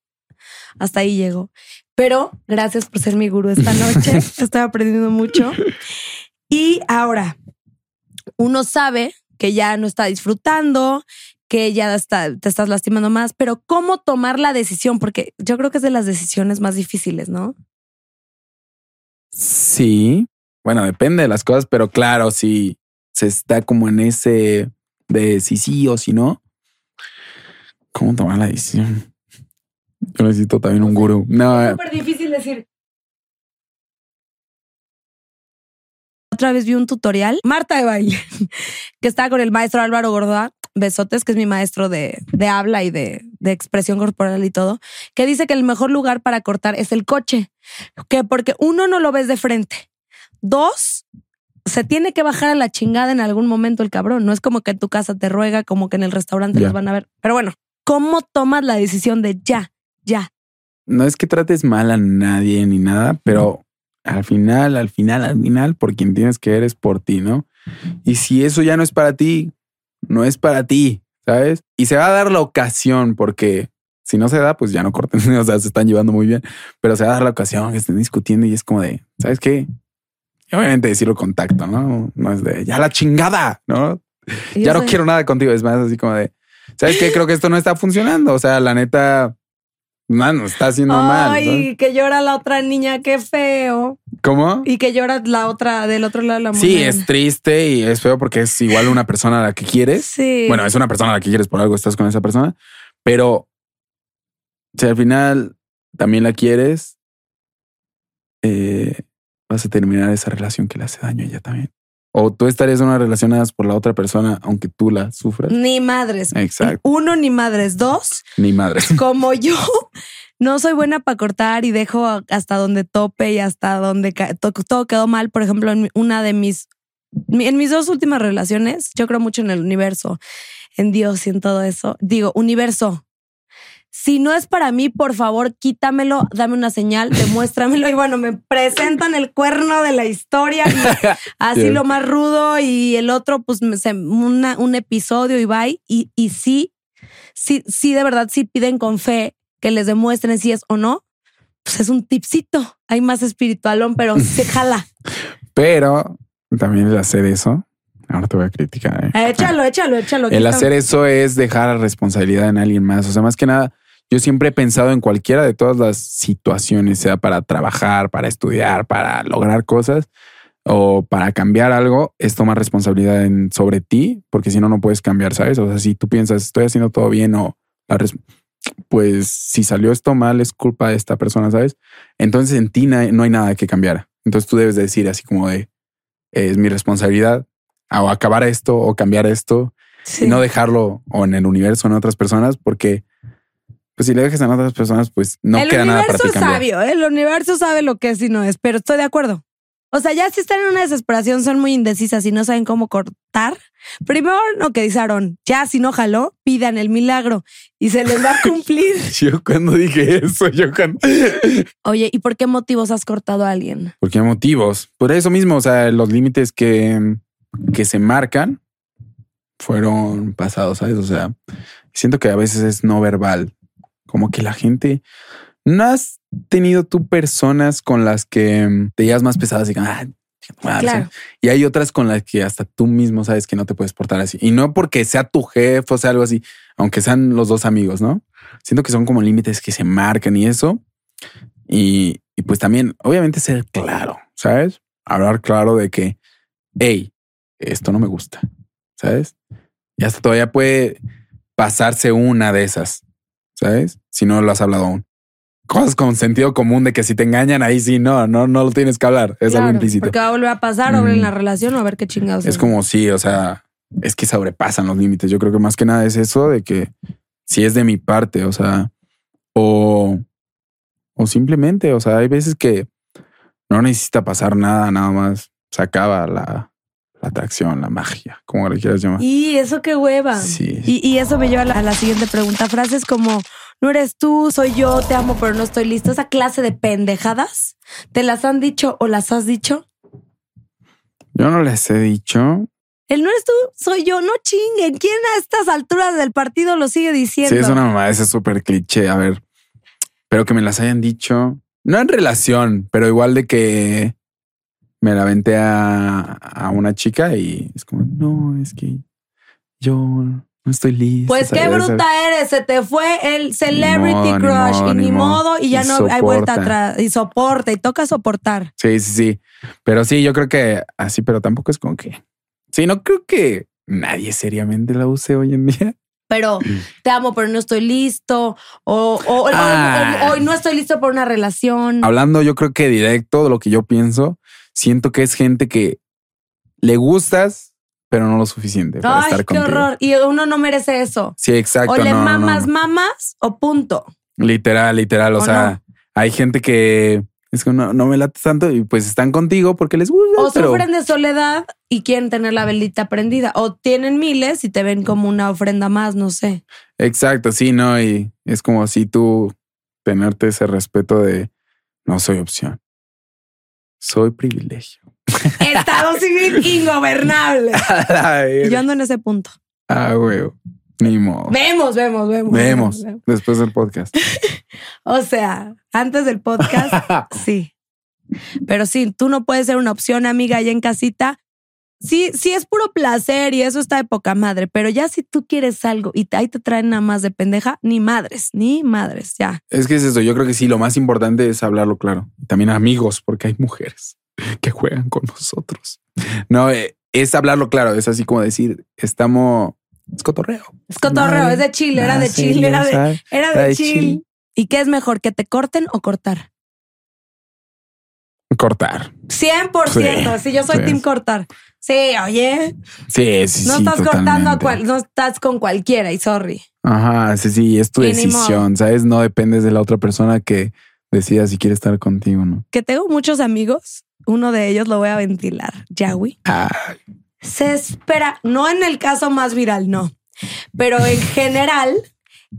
hasta ahí llego. Pero gracias por ser mi gurú esta noche, estoy aprendiendo mucho. Y ahora, uno sabe que ya no está disfrutando, que ya está, te estás lastimando más, pero ¿cómo tomar la decisión? Porque yo creo que es de las decisiones más difíciles, ¿no? Sí, bueno, depende de las cosas, pero claro, si se está como en ese de si sí o si no, ¿cómo tomar la decisión? Yo necesito también un gurú. No, Es súper difícil decir. Otra vez vi un tutorial, Marta de baile, que estaba con el maestro Álvaro Gordoa, Besotes, que es mi maestro de, de habla y de, de expresión corporal y todo, que dice que el mejor lugar para cortar es el coche, que porque uno no lo ves de frente, dos, se tiene que bajar a la chingada en algún momento el cabrón, no es como que en tu casa te ruega, como que en el restaurante los van a ver, pero bueno, ¿cómo tomas la decisión de ya, ya? no es que trates mal a nadie ni nada, pero al final, al final, al final, por quien tienes que ver es por ti, ¿no? Y si eso ya no es para ti, no es para ti, ¿sabes? Y se va a dar la ocasión, porque si no se da, pues ya no corten, o sea, se están llevando muy bien, pero se va a dar la ocasión que estén discutiendo y es como de, ¿sabes qué? Y obviamente decirlo con tacto, ¿no? No es de, ya la chingada, ¿no? Ya no quiero nada contigo. Es más así como de, ¿sabes qué? Creo que esto no está funcionando. O sea, la neta, mano, está haciendo mal. Ay, que llora la otra niña, qué feo. ¿Cómo? Y que llora la otra del otro lado de la moneda. Sí, es triste y es feo porque es igual una persona a la que quieres. Sí. Bueno, es una persona a la que quieres por algo, estás con esa persona, pero si al final también la quieres, eh, vas a terminar esa relación que le hace daño a ella también. O tú estarías en una relación por la otra persona, aunque tú la sufras. Ni madres. Exacto. Uno, ni madres. Dos, Ni madre. como yo no soy buena para cortar y dejo hasta donde tope y hasta donde todo quedó mal. Por ejemplo, en una de mis, mi- en mis dos últimas relaciones, yo creo mucho en el universo, en Dios y en todo eso. Digo, universo. Si no es para mí, por favor, quítamelo, dame una señal, demuéstramelo. Y bueno, me presentan el cuerno de la historia. y así lo más rudo y el otro, pues una- un episodio y bye. Y, y sí, sí, sí, de verdad, sí piden con fe que les demuestren si es o no. Pues es un tipcito. Hay más espiritualón, pero se jala. Pero también el hacer eso, ahora te voy a criticar. ¿eh? Eh, Échalo, échalo, échalo. El hacer eso es dejar responsabilidad en alguien más. O sea, más que nada, yo siempre he pensado en cualquiera de todas las situaciones, sea para trabajar, para estudiar, para lograr cosas o para cambiar algo, es tomar responsabilidad en, sobre ti, porque si no, no puedes cambiar, ¿sabes? O sea, si tú piensas, estoy haciendo todo bien o la pues si salió esto mal, es culpa de esta persona, ¿sabes? Entonces en ti no hay nada que cambiar. Entonces tú debes de decir así como de, es mi responsabilidad o acabar esto o cambiar esto Sí. y no dejarlo o en el universo o en otras personas porque pues si le dejas a otras personas, pues no el queda nada para universo ti es cambiar. sabio, ¿eh? el universo sabe lo que es y no es, pero estoy de acuerdo. O sea, ya si están en una desesperación, son muy indecisas y no saben cómo cortar. Primero lo que dice ya si no jaló, pidan el milagro y se les va a cumplir. Yo cuando dije eso, yo cuando... Oye, ¿y por qué motivos has cortado a alguien? ¿Por qué motivos? Por eso mismo, o sea, los límites que, que se marcan fueron pasados, ¿sabes? O sea, siento que a veces es no verbal, como que la gente... ¿No has tenido tú personas con las que mm, te llevas más pesadas y ah, chica tu madre", Claro. ¿sí? Y hay otras con las que hasta tú mismo sabes que no te puedes portar así. Y no porque sea tu jefe o sea algo así, aunque sean los dos amigos, ¿no? Siento que son como límites que se marcan y eso. Y, y pues también, obviamente, ser claro, ¿sabes? Hablar claro de que, hey, esto no me gusta, ¿sabes? Y hasta todavía puede pasarse una de esas, ¿sabes? Si no lo has hablado aún. Cosas con sentido común de que si te engañan ahí sí, no, no, no lo tienes que hablar. Es algo implícito. Porque va a volver a pasar, o en Mm. la relación o a ver qué chingados. Es como sí, o sea, es que sobrepasan los límites. Yo creo que más que nada es eso de que si es de mi parte, o sea, o, o simplemente, o sea, hay veces que no necesita pasar nada, nada más se acaba la atracción, la magia, como le quieras llamar. Y eso qué hueva. Sí. Y, y eso me lleva a la, a la siguiente pregunta. Frases como, no eres tú, soy yo, te amo, pero no estoy listo. Esa clase de pendejadas, ¿te las han dicho o las has dicho? Yo no les he dicho. El no eres tú, soy yo, no chinguen. ¿Quién a estas alturas del partido lo sigue diciendo? Sí, es una mamá, ese es súper cliché. A ver, pero que me las hayan dicho, no en relación, pero igual de que me la aventé a, a una chica y es como, no, es que yo no estoy listo. Pues qué bruta eres, se te fue el celebrity modo, ni crush modo, y ni modo. y ya Y no hay vuelta atrás y soporta y toca soportar. Sí, sí, sí. Pero sí, yo creo que así, pero tampoco es como que. Sí, no creo que nadie seriamente la use hoy en día. Pero te amo, pero no estoy listo o, o- Ah. o- o- hoy no estoy listo por una relación. Hablando, yo creo que directo de lo que yo pienso, siento que es gente que le gustas, pero no lo suficiente para Ay, estar qué contigo. horror. Y uno no merece eso. Sí, exacto. O le no, mamas, no. mamas o punto. Literal, literal. ¿O sea, hay gente que es que no, no me late tanto y pues están contigo porque les gusta. O pero sufren de soledad y quieren tener la velita prendida. O tienen miles y te ven como una ofrenda más, no sé. Exacto, sí, no. Y es como así tú tenerte ese respeto de no soy opción. Soy privilegio. Estado civil ingobernable. Yo ando en ese punto. ah, huevo. Ni modo. Vemos, vemos, vemos. Vemos después del podcast. O sea, antes del podcast, sí. Pero sí, tú no puedes ser una opción, amiga, allá en casita. Sí, sí es puro placer y eso está de poca madre, pero ya si tú quieres algo y te- ahí te traen nada más de pendeja, ni madres, ni madres, ya. Es que es eso. Yo creo que sí, lo más importante es hablarlo claro. También amigos, porque hay mujeres que juegan con nosotros. No, eh, es hablarlo claro. Es así como decir, estamos. Es cotorreo. Es cotorreo, es de chill, era nada de chill, serio, era de, era Era de chill. ¿Y qué es mejor, que te corten o cortar? Cortar. 100%, si yo soy sí. team cortar. Sí, oye, Sí, sí, no sí, estás cortando a cual, no estás con cualquiera y sorry. Ajá, sí, sí, es tu Y decisión, ¿sabes? No dependes de la otra persona que decida si quiere estar contigo, ¿no? Que tengo muchos amigos, uno de ellos lo voy a ventilar, Yawi. Ah, Se espera, no en el caso más viral, no, pero en general,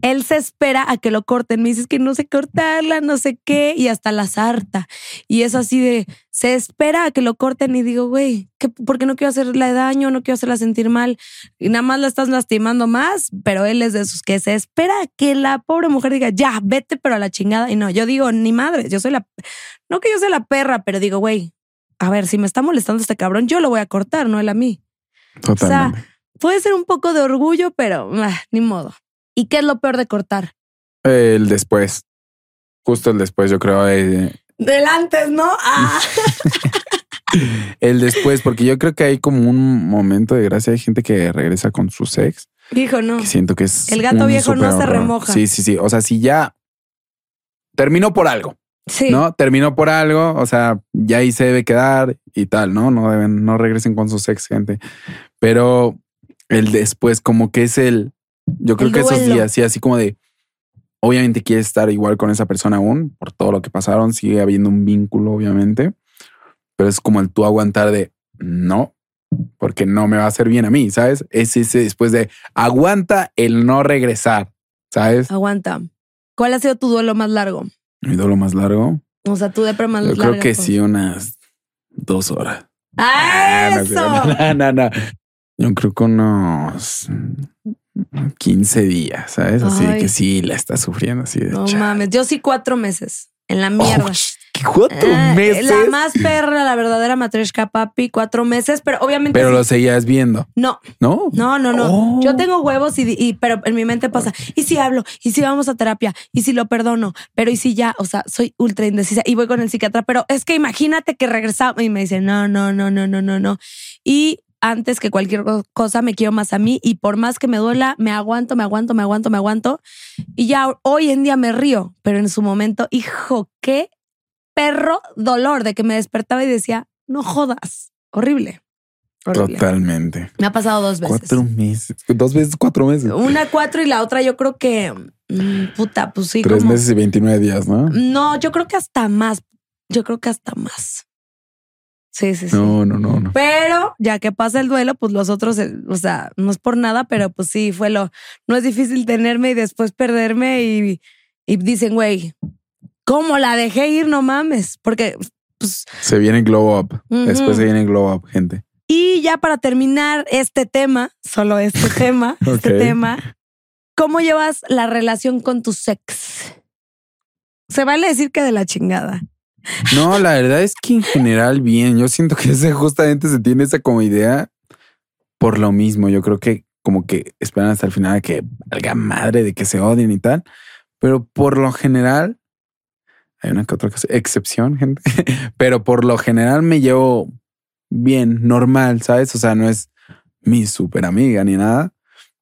él se espera a que lo corten. Me dices que no sé cortarla, no sé qué, y hasta la sarta. Y es así de, se espera a que lo corten y digo, güey, ¿qué- ¿por qué no quiero hacerle daño? No quiero hacerla sentir mal. Y nada más la estás lastimando más, pero él es de esos que se espera a que la pobre mujer diga, ya, vete, pero a la chingada. Y no, yo digo, ni madre, yo soy la, no que yo sea la perra, pero digo, güey, a ver, si me está molestando este cabrón, yo lo voy a cortar, no él a mí. totalmente. Puede ser un poco de orgullo, pero ah, ni modo. ¿Y qué es lo peor de cortar? El después. Justo el después, yo creo. eh, Del antes, ¿no? Ah. el después, porque yo creo que hay como un momento de gracia. Hay gente que regresa con su ex. Dijo, no. Que siento que es. El gato viejo no se remoja. Sí, sí, sí. O sea, si ya terminó por algo, Sí. ¿no? Terminó por algo. O sea, ya ahí se debe quedar y tal, ¿no? No deben, no regresen con sus ex, gente. Pero el después, como que es el. Yo creo El que esos días, sí, así como de. obviamente quieres estar igual con esa persona aún por todo lo que pasaron, sigue habiendo un vínculo, obviamente, pero es como el tú aguantar de no, porque no me va a hacer bien a mí, ¿sabes? Es ese después de aguanta el no regresar, ¿sabes? Aguanta. ¿Cuál ha sido tu duelo más largo? Mi duelo más largo. O sea, tu depre más Yo larga. creo que pues. sí, unas dos horas. ¡Ah, no, eso! No, no, no. Yo creo que unos 15 días, ¿sabes? Así de Ay. que sí, la está sufriendo así de No chale. mames, yo sí cuatro meses en la mierda. Oh, cuatro Ah, meses. La más perra, la verdadera matreshka papi, cuatro meses, pero obviamente. Pero sí- lo seguías viendo, No, ¿no? no, no, no. Oh. Yo tengo huevos y, y- pero en mi mente pasa, ¿y si hablo? ¿Y si vamos a terapia? ¿Y si lo perdono? Pero ¿y si ya? O sea, soy ultra indecisa y voy con el psiquiatra, pero es que imagínate que regresamos y me dice, no, no, no, no, no, no, no. Y antes que cualquier co- cosa me quiero más a mí y por más que me duela, me aguanto, me aguanto, me aguanto, me aguanto. Y ya hoy en día me río, pero en su momento, hijo, qué perro dolor de que me despertaba y decía, no jodas. Horrible. Horrible. Totalmente. Me ha pasado dos veces. Cuatro meses. Dos veces, cuatro meses. Una cuatro y la otra yo creo que, mm, puta, pues sí. Tres como- meses y 29 días, ¿no? No, yo creo que hasta más. Yo creo que hasta más. Sí, sí, sí. No, no, no, no. Pero ya que pasa el duelo, pues los otros, eh, o sea, no es por nada, pero pues sí, fue lo, no es difícil tenerme y después perderme y, y dicen, güey, ¿cómo la dejé ir? No mames, porque, pues, Se viene Glow Up. Después se viene Glow Up, gente. y ya para terminar este tema, solo este tema, este tema, ¿cómo llevas la relación con tu sex? Se vale decir que de la chingada. No, la verdad es que en general bien. Yo siento que ese justamente se tiene esa como idea por lo mismo. Yo creo que como que esperan hasta el final de que valga madre de que se odien y tal. Pero por lo general hay una que otra cosa, excepción, gente. Pero por lo general me llevo bien, normal, ¿sabes? O sea, no es mi súper amiga ni nada.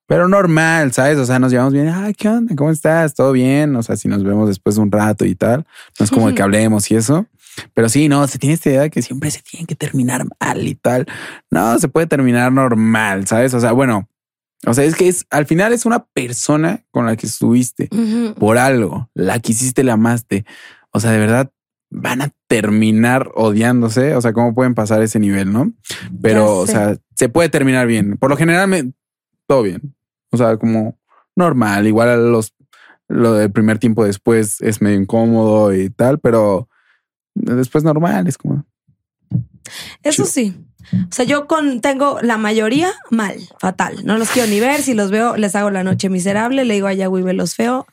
Pero normal, ¿sabes? O sea, nos llevamos bien. Ay, ¿qué onda? ¿Cómo estás? ¿Todo bien? O sea, si nos vemos después de un rato y tal. No es como de que hablemos y eso. Pero sí, no, se tiene esta idea de que siempre se tiene que terminar mal y tal. No, se puede terminar normal, ¿sabes? O sea, bueno, o sea, es que es al final es una persona con la que estuviste por algo, la quisiste, la amaste. O sea, de verdad van a terminar odiándose. O sea, cómo pueden pasar ese nivel, no? Pero, o sea, se puede terminar bien. Por lo general, me- todo bien. O sea, como normal. Igual a los lo del primer tiempo después es medio incómodo y tal, pero después normal. Es como Eso Chido. sí. O sea, yo con tengo la mayoría mal, fatal. No los quiero ni ver. Si los veo, les hago la noche miserable. Le digo a Yahweh, velos feo.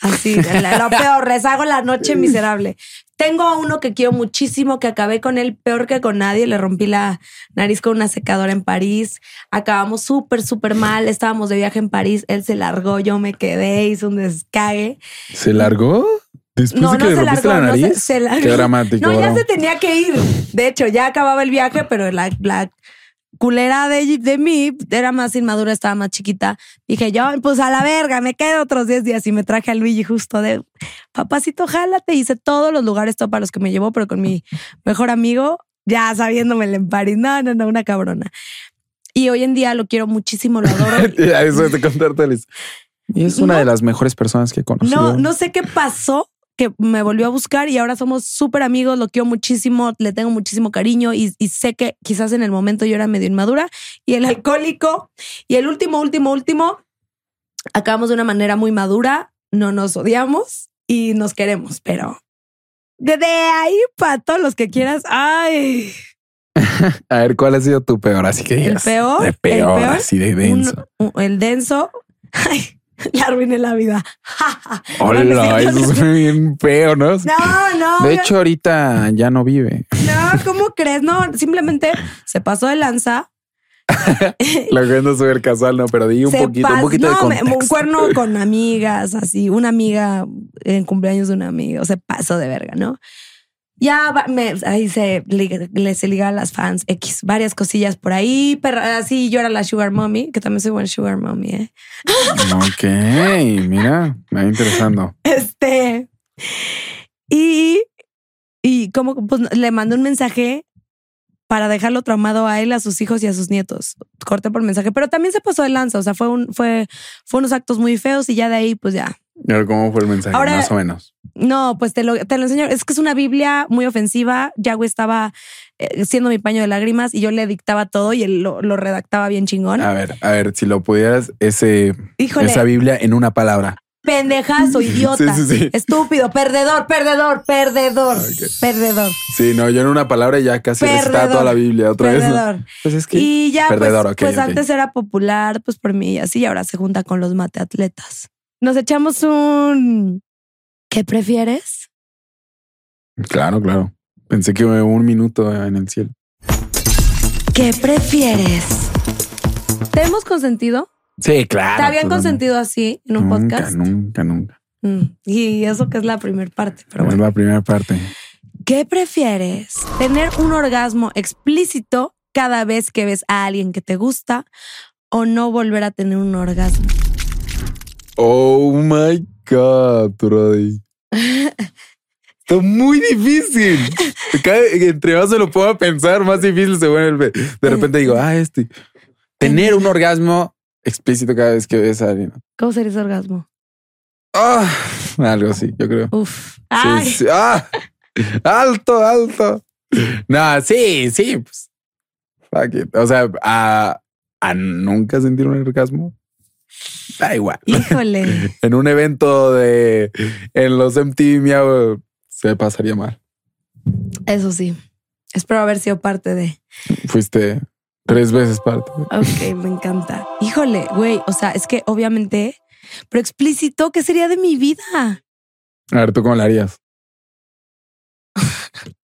Así, lo peor, les hago la noche miserable. Tengo a uno que quiero muchísimo, que acabé con él peor que con nadie. Le rompí la nariz con una secadora en París. Acabamos súper, súper mal. Estábamos de viaje en París. Él se largó, yo me quedé, hizo un descague. ¿Se largó? Después No, de que no le se rompiste largó, la no se- nariz. se largó. Qué dramático. No, ya se tenía que ir. De hecho, ya acababa el viaje, pero la, la culera de, de mí era más inmadura, estaba más chiquita. Dije yo, pues a la verga, me quedo otros 10 días y me traje a Luigi justo de papacito, jálate. Hice todos los lugares todo para los que me llevó, pero con mi mejor amigo, ya sabiéndome en París. No, no, no, una cabrona. Y hoy en día lo quiero muchísimo, lo adoro. Eso es de contarte. Liz. Y es una de las mejores personas que he conocido. No, no sé qué pasó que me volvió a buscar y ahora somos súper amigos, lo quiero muchísimo, le tengo muchísimo cariño y, y sé que quizás en el momento yo era medio inmadura y el alcohólico y el último, último, último, acabamos de una manera muy madura, no nos odiamos y nos queremos, pero desde ahí para todos los que quieras, ay, A ver, ¿cuál ha sido tu peor? Así que el digas. peor, De el peor, peor, así de denso. un- el denso, ay, le arruiné la vida. Hola, No, no eso no es bien feo, ¿no? No, no. De hecho, ahorita ya no vive. No, ¿cómo crees? No, simplemente se pasó de lanza. La cuento súper casual, no, pero di un se poquito, un poquito de no, me- contexto. un cuerno con amigas, así, una amiga en cumpleaños de una amiga, o sea, pasó de verga, ¿no? Ya me, ahí se, le, se liga a las fans X, varias cosillas por ahí, pero así yo era la Sugar Mommy, que también soy buena Sugar Mommy, ¿eh? Ok, mira, me va interesando. Este. Y, y como pues, le mandé un mensaje para dejarlo traumado a él, a sus hijos y a sus nietos. Corté por mensaje, pero también se pasó de lanza. O sea, fue un, fue, fue unos actos muy feos y ya de ahí, pues ya Pero ¿cómo fue el mensaje? Ahora- Más o menos. No, pues te lo, te lo enseño. Es que es una Biblia muy ofensiva. Yahweh estaba eh, siendo mi paño de lágrimas y yo le dictaba todo y él lo, lo redactaba bien chingón. A ver, a ver, si lo pudieras, ese, Híjole, esa Biblia en una palabra. pendejazo, idiota, Sí, sí, sí. estúpido, perdedor, perdedor, perdedor, perdedor, Sí, no, yo en una palabra ya casi recitaba Perdedor. toda la Biblia otra vez. ¿no? perdedor. Pues es que. Y ya, Perdedor, pues, ok, pues ok. antes era popular, pues por mí y así, y ahora se junta con los mateatletas. Nos echamos un... ¿Qué prefieres? Claro, claro. Pensé que un minuto en el cielo. ¿Qué prefieres? ¿Te hemos consentido? Sí, claro. ¿Te habían consentido así en un nunca, podcast? Nunca, nunca. Mm, Y eso que es la primera parte, pero es bueno. la primera parte. ¿Qué prefieres? ¿Tener un orgasmo explícito cada vez que ves a alguien que te gusta o no volver a tener un orgasmo? Oh my God, Brody. Está muy difícil. Cada- entre más se lo puedo pensar, más difícil se vuelve. De repente digo, ah, este. Tener un orgasmo explícito cada vez que ves a alguien. ¿Cómo sería ese orgasmo? Ah, algo así, yo creo. Uf. Sí, sí. Ah, alto, alto. No, sí, sí. Pues, fuck it. O sea, a, a nunca sentir un orgasmo. Da igual. híjole. En un evento de en los MTV Miau se pasaría mal. Eso sí. Espero haber sido parte de. Fuiste tres veces parte. Ok, me encanta. Híjole, güey. O sea, es que obviamente, pero explícito, ¿qué sería de mi vida? A ver, ¿tú cómo la harías?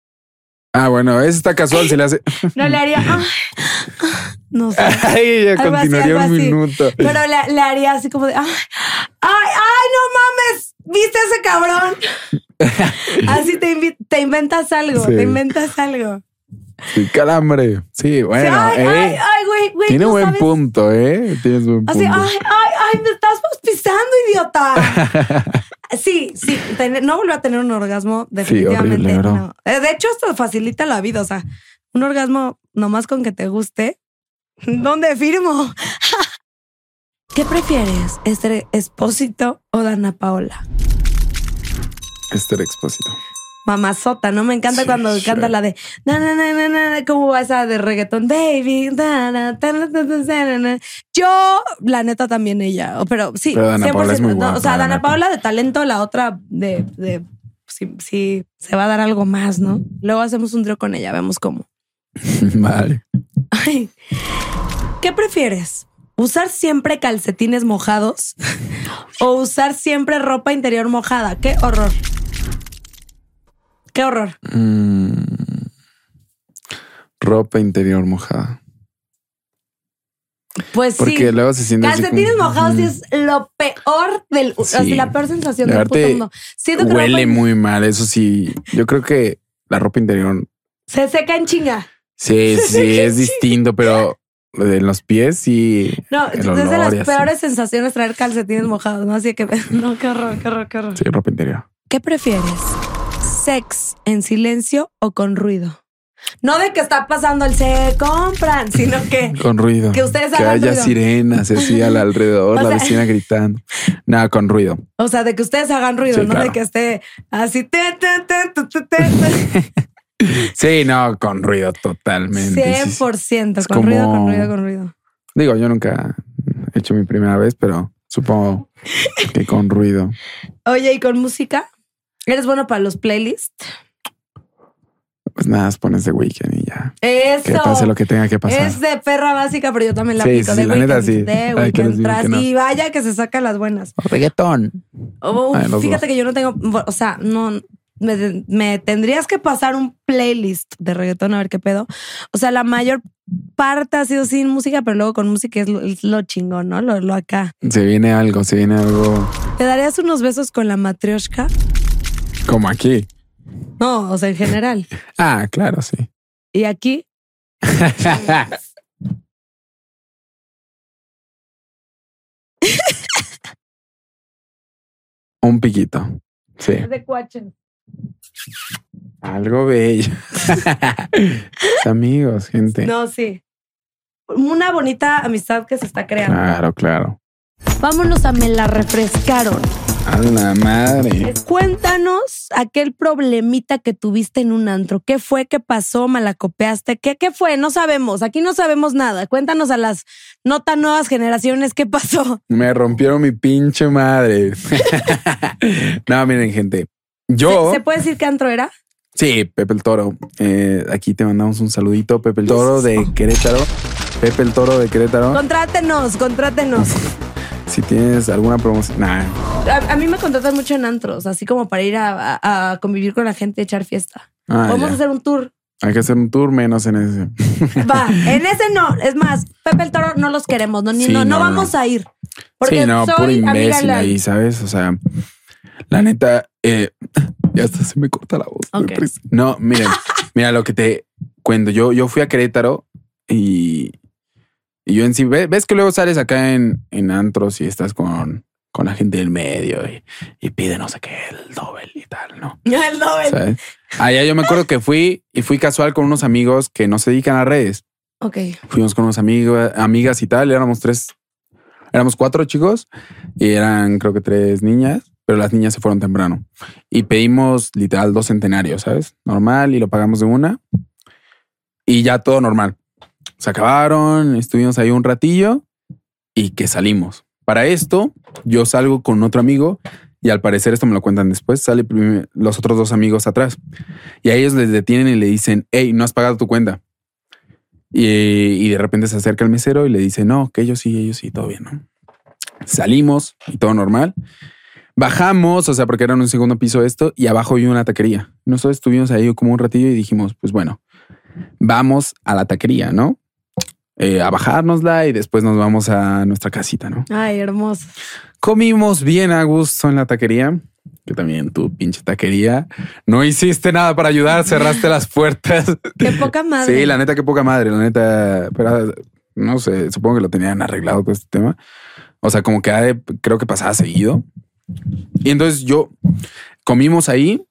Ah, bueno, eso está casual, se le hace. No le haría. No sé. Ay, ya Algo así, continuaría algo un así. minuto. Pero le, le haría así como de, ay, ay, ay, no mames, ¿viste ese cabrón? Así te, invi- te inventas algo, Sí. te inventas algo. Sí, calambre. Sí, bueno, ay, eh, ay, ay, güey, güey. tiene buen sabes. punto, ¿eh? Tienes buen punto. Así, ay, ay, ay, me estás pisando, idiota. Sí, sí, no volver a tener un orgasmo, definitivamente. horrible, bro. no. Eh, De hecho, esto facilita la vida. O sea, un orgasmo nomás con que te guste. ¿Dónde firmo? ¿Qué prefieres? ¿Esther Expósito o Dana Paola? Esther Expósito. Mamazota, ¿no? Me encanta Sí, cuando sure. canta la de na, na, na, na, ¿cómo va esa de reggaetón? Baby, na, na, ta, na, ta, ta, ta, na, na. yo, la neta, también ella, pero sí, Pero Dana Paola es muy no, o sea, Dana neta. Paola de talento, la otra de, de si, si se va a dar algo más, ¿no? Luego hacemos un trío con ella, vemos cómo. vale. Ay, ¿Qué prefieres? ¿Usar siempre calcetines mojados o usar siempre ropa interior mojada? ¡Qué horror! ¡Qué horror! Mm. Ropa interior mojada. Pues Porque sí. luego se siente Calcetines como- mojados es lo peor del, o sea, Sí. la peor sensación del puto mundo. Siento que Huele ropa- muy mal. Eso sí, yo creo que la ropa interior se seca en chinga. sí, sí es distinto, pero en los pies sí. No, El es de las y peores sensaciones traer calcetines mojados, ¿no? Así que, no, qué horror, qué horror, qué horror. Sí, ropa interior. ¿Qué prefieres? ¿Sex en silencio o con ruido? No de que está pasando el se compran, sino que Con ruido. Que ustedes Que hagan haya ruido. sirenas así al alrededor, O la sea- vecina gritando. Nada, con ruido. O sea, de que ustedes hagan ruido, Sí, no claro. de que esté así. te, te, te, tu, tu, te, te. Sí, no, con ruido totalmente. sí, sí. 100%. Es con ruido, con ruido, con ruido. Digo, yo nunca he hecho mi primera vez, pero supongo que con ruido. Oye, ¿y con música? ¿Eres bueno para los playlists? Pues nada, pones de weekend y ya. Eso. Que pase lo que tenga que pasar. Es de perra básica, pero yo también la Sí, aplico. sí, de la neta, Weeknd, sí. De digo tras- no. Y vaya que se sacan las buenas. Reggaetón. Oh, Ay, fíjate dos. que yo no tengo, o sea, no, me, me tendrías que pasar un playlist de reggaetón a ver qué pedo. O sea, la mayor parte ha sido sin música, pero luego con música es lo, es lo chingón, ¿no? Lo, lo acá. Se viene algo, se viene algo ¿Te darías unos besos con la matrioshka? como aquí. No, o sea, en general. Ah, claro, sí. Y aquí, Un piquito. Sí. de cuachen. Algo bello. amigos, gente. No, sí. Una bonita amistad que se está creando. Claro, claro. Vámonos a me la refrescaron. A la madre. Cuéntanos aquel problemita que tuviste en un antro. ¿Qué fue? ¿Qué pasó? ¿Malacopeaste? ¿Qué, ¿Qué fue? No sabemos. Aquí no sabemos nada. Cuéntanos a las no tan nuevas generaciones qué pasó. Me rompieron mi pinche madre. no, miren, gente. Yo. ¿Se, puede decir qué antro era? Sí, Pepe el Toro. Eh, aquí te mandamos un saludito, Pepe el Toro de Querétaro. Pepe el Toro de Querétaro. Contrátenos, contrátenos. si tienes alguna promoción. Nah. A, mí me contratan mucho en antros, así como para ir a, convivir con la gente echar fiesta. Ah, Vamos a hacer un tour. Hay que hacer un tour menos en ese. Va, en ese no. Es más, Pepe el Toro no los queremos. No, no, no, vamos a ir. Porque sí, no, puro imbécil ahí, ¿sabes? O sea, la neta, eh, ya hasta se me corta la voz. No, miren, mira lo que te cuento. Yo, yo fui a Querétaro y y yo en sí, ves, que luego sales acá en, en antros y estás con, con la gente del medio y, y pide no sé qué, el Nobel y tal, ¿no? El Nobel. Allá yo me acuerdo que fui y fui casual con unos amigos que no se dedican a redes. Ok. Fuimos con unos amigos, amigas y tal, éramos tres, éramos cuatro chicos y eran creo que tres niñas, pero las niñas se fueron temprano. Y pedimos literal dos centenarios, ¿sabes? Normal y lo pagamos de una. Y ya todo normal se acabaron, estuvimos ahí un ratillo y que salimos. Para esto, yo salgo con otro amigo y al parecer esto me lo cuentan después, sale los otros dos amigos atrás y a ellos les detienen y le dicen, hey, no has pagado tu cuenta. Y, de repente se acerca el mesero y le dice, no, que ellos sí, ellos sí, todo bien, ¿no? Salimos y todo normal. Bajamos, o sea, porque era en un segundo piso esto, y abajo había una taquería. Nosotros estuvimos ahí como un ratillo y dijimos, pues bueno, vamos a la taquería, ¿no? Eh, a bajárnosla y después nos vamos a nuestra casita, ¿no? Ay, hermoso. Comimos bien a gusto en la taquería. Que también tu pinche taquería. No hiciste nada para ayudar, cerraste las puertas. Qué poca madre. Sí, la neta, qué poca madre, la neta. Pero no sé, supongo que lo tenían arreglado todo este tema. O sea, como que creo que pasaba seguido. Y entonces yo comimos ahí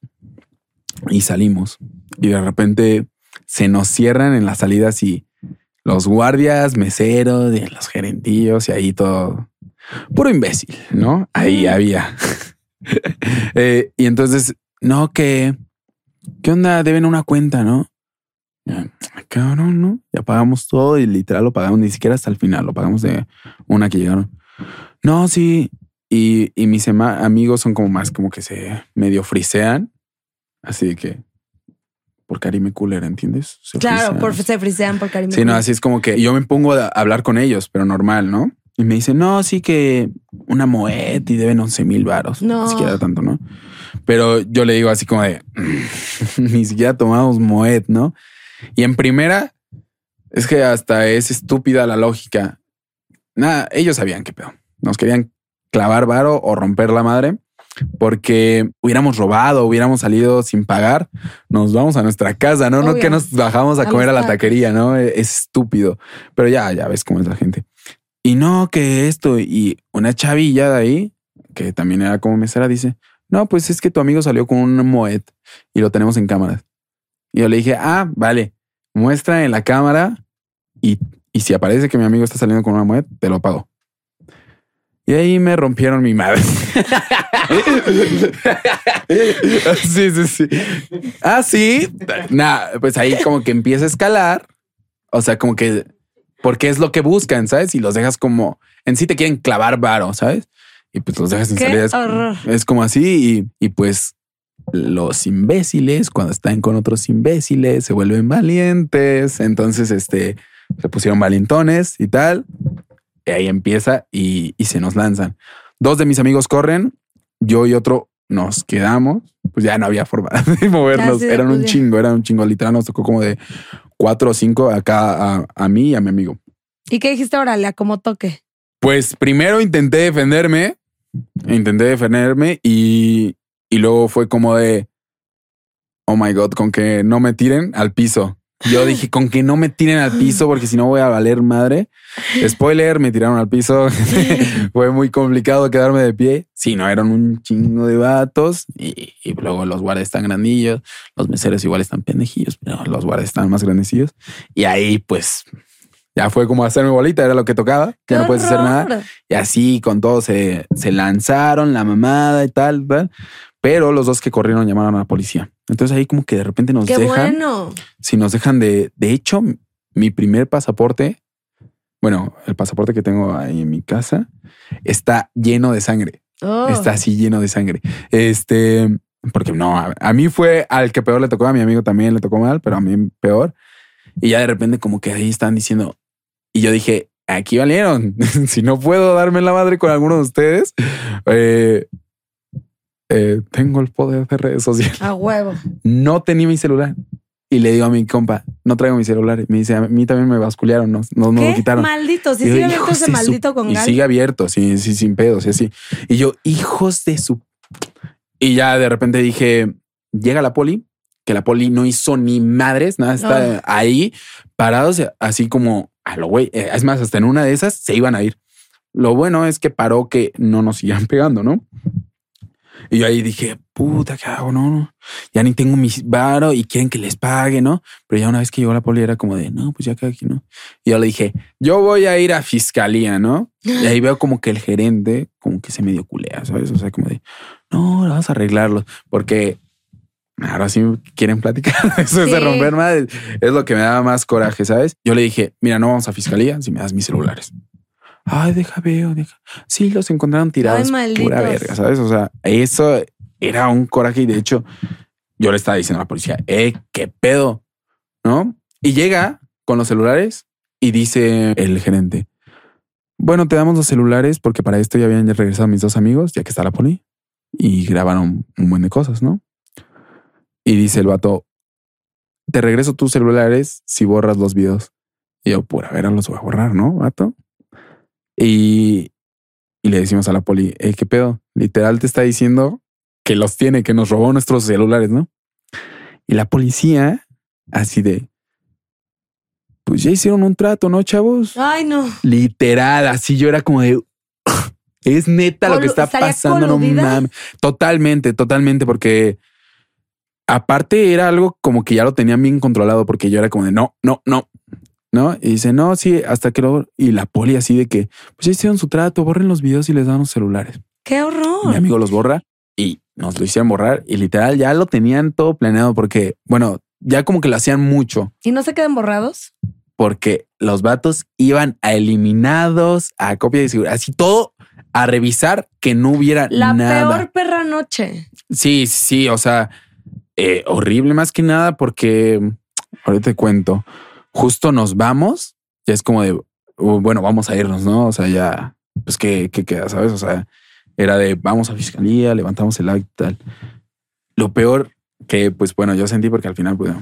y salimos. Y de repente se nos cierran en las salidas y los guardias, meseros, y los gerentillos y ahí todo. Puro imbécil, ¿no? Ahí había. Eh, y entonces, no, que, ¿qué onda? Deben una cuenta, ¿no? Cabrón, ¿no? Ya pagamos todo y literal lo pagamos, ni siquiera hasta el final, lo pagamos de una que llegaron. No, sí. Y, y mis amigos son como más como que se medio frisean. Así que por Karime Cooler, ¿entiendes? claro, por, se frisean por Karime Sí, no, así es como que yo me pongo a hablar con ellos, pero normal, ¿no? Y me dicen, no, sí que una Moet y deben 11 mil varos. No. Ni siquiera tanto, ¿no? Pero yo le digo así como de, ni siquiera tomamos Moet, ¿no? Y en primera, es que hasta es estúpida la lógica. Nada, ellos sabían qué pedo. Nos querían clavar varo o romper la madre porque hubiéramos robado, hubiéramos salido sin pagar, nos vamos a nuestra casa, ¿no? No que nos bajamos a, comer a la taquería, ¿no? Es estúpido. Pero ya, ya ves cómo es la gente. Y no, que esto, y una chavilla de ahí, que también era como mesera, dice, no, pues es que tu amigo salió con un Moet y lo tenemos en cámaras. Y yo le dije, ah, vale, muestra en la cámara y, y si aparece que mi amigo está saliendo con una Moet, te lo pago. Y ahí me rompieron mi madre. sí, sí, sí. Ah, sí. Nah, pues ahí como que empieza a escalar. O sea, como que porque es lo que buscan, ¿sabes? Y los dejas como en sí te quieren clavar varo, ¿sabes? Y pues los dejas sin salida. Es, como así. Y, y pues los imbéciles, cuando están con otros imbéciles, se vuelven valientes. Entonces, este se pusieron valentones y tal. Y ahí empieza y, se nos lanzan. Dos de mis amigos corren, yo y otro nos quedamos. Pues ya no había forma de movernos. eran un chingo, eran un chingo. Literal nos tocó como de cuatro o cinco acá a, mí y a mi amigo. ¿Y qué dijiste ahora, Lea? ¿Cómo toque? Pues primero intenté defenderme, intenté defenderme y, y luego fue como de, oh my God, con que no me tiren al piso. Yo dije, con que no me tiren al piso, porque si no voy a valer madre. Spoiler, me tiraron al piso. Fue muy complicado quedarme de pie. Sí, no, eran un chingo de vatos. Y, luego los guardias están grandillos. Los meseros igual están pendejillos, pero los guardias están más grandecillos. Y ahí, pues, ya fue como hacerme bolita, era lo que tocaba, ya no puedes hacer nada. Y así con todo se, se lanzaron, la mamada y tal, tal. Pero los dos que corrieron llamaron a la policía. Entonces ahí como que de repente nos Qué dejan. bueno. Si nos dejan de. De hecho, mi primer pasaporte, bueno, el pasaporte que tengo ahí en mi casa, está lleno de sangre. Oh. Está así lleno de sangre. Este, porque no, a, a mí fue al que peor le tocó, a mi amigo también le tocó mal, pero a mí peor. Y ya de repente como que ahí están diciendo, y yo dije, aquí valieron. si no puedo darme la madre con alguno de ustedes, eh, eh, tengo el poder de redes sociales. A huevo. No tenía mi celular. Y le digo a mi compa, no traigo mi celular. Y me dice, a mí también me basculearon, no, no, no ¿Qué? lo quitaron. Maldito. Yo, sigue abierto "Hijos ese de su-". maldito con Y sigue abierto, sí, sí, sin pedos y así. Y yo, hijos de su. Y ya de repente dije, llega la poli, que la poli no hizo ni madres, nada, está Oh. ahí parados, así como a lo güey. Eh, Es más, hasta en una de esas se iban a ir. Lo bueno es que paró que no nos sigan pegando, ¿no? Y yo ahí dije, puta, ¿qué hago? No, no, ya ni tengo mi varo y quieren que les pague, ¿no? Pero ya una vez que llegó la poli era como de, no, pues ya cada aquí, ¿no? Y yo le dije, yo voy a ir a fiscalía, ¿no? Y ahí veo como que el gerente como que se medio culea, ¿sabes? O sea, como de, no, vamos a arreglarlo, porque ahora sí quieren platicar. Eso es de romper madres. Es lo que me da más coraje, ¿sabes? Yo le dije, mira, no vamos a fiscalía si me das mis celulares. Ay, deja veo, deja. Sí, los encontraron tirados. Ay, pura verga, ¿sabes? O sea, eso era un coraje y de hecho yo le estaba diciendo a la policía, eh, qué pedo, ¿no? Y llega con los celulares y dice el gerente, bueno, te damos los celulares porque para esto ya habían regresado mis dos amigos, ya que está la poli, y grabaron un buen de cosas, ¿no? Y dice el vato, te regreso tus celulares si borras los videos. Y yo, por a ver, los voy a borrar, ¿no, vato? Y, y le decimos a la poli, "Eh, ¿qué pedo? Literal te está diciendo que los tiene, que nos robó nuestros celulares, ¿no? Y la policía, así de, pues ya hicieron un trato, ¿no, chavos? Ay, no. Literal, así yo era como de, es neta lo que está ¿estaría pasando, no mames. Totalmente, totalmente, porque aparte era algo como que ya lo tenían bien controlado, porque yo era como de, no, no, no, ¿no? Y dice, no, sí, hasta que lo... Y la poli así de que, pues ya hicieron su trato, borren los videos y les dan los celulares. Qué horror. Mi amigo los borra y nos lo hicieron borrar y literal ya lo tenían todo planeado porque, bueno, ya como que lo hacían mucho ¿Y no se quedan borrados? porque los vatos iban a eliminados, a copia de seguridad, así todo a revisar que no hubiera La nada. peor perra noche. Sí, sí, o sea, eh, horrible más que nada porque ahorita te cuento, justo nos vamos, ya es como de, uh, bueno, vamos a irnos, ¿no? O sea, ya, pues qué, qué queda, ¿sabes? O sea, era de vamos a fiscalía, levantamos el acta y tal. Lo peor que, pues bueno, yo sentí porque al final, pues,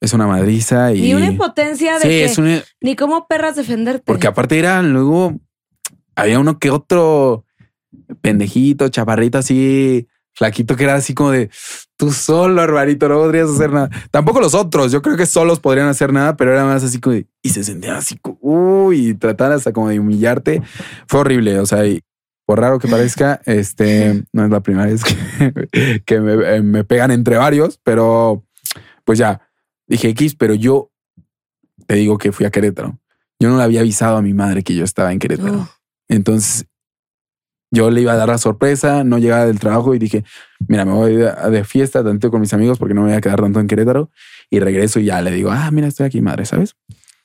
es una madriza y... Y una impotencia de Sí, que es una, ni cómo perras defenderte. porque aparte eran luego, había uno que otro pendejito, chaparrito así, flaquito, que era así como de tú solo, hermanito, no podrías hacer nada. Tampoco los otros, yo creo que solos podrían hacer nada, pero era más así como de, y se sentían así, como, uy, y trataban hasta como de humillarte. Fue horrible. O sea, y por raro que parezca, este no es la primera vez que, que me, eh, me pegan entre varios, pero pues ya dije X, pero yo te digo que fui a Querétaro. Yo no le había avisado a mi madre que yo estaba en Querétaro. Entonces yo le iba a dar la sorpresa, no llegaba del trabajo y dije, mira, me voy de, fiesta tanto con mis amigos porque no me voy a quedar tanto en Querétaro y regreso y ya le digo, ah, mira, estoy aquí, madre, ¿sabes?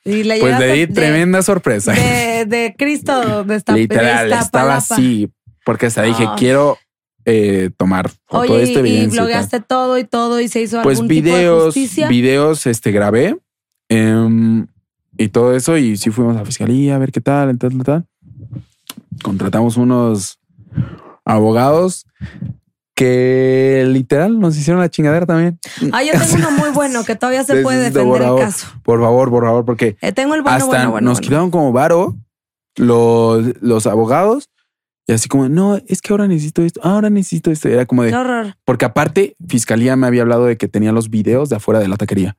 Y le Pues le di de- tremenda sorpresa. De, de Cristo, de esta Literal, de estaba así porque hasta dije, Ah. quiero eh, tomar foto Oye, de y- tal. blogueaste todo y todo y se hizo Pues algún tipo de videos, videos, este, grabé em, y todo eso. Y sí fuimos a la fiscalía a ver qué tal, tal, tal, tal. Contratamos unos abogados que literal nos hicieron la chingadera también. Ah, yo tengo uno muy bueno que todavía se puede defender por el caso. Por favor, por favor, porque Eh, tengo el bueno, hasta bueno, bueno. nos quitaron como varo los, los abogados y así como, no, es que ahora necesito esto, ahora necesito esto. Era como de, Qué horror. porque aparte, Fiscalía me había hablado de que tenía los videos de afuera de la taquería.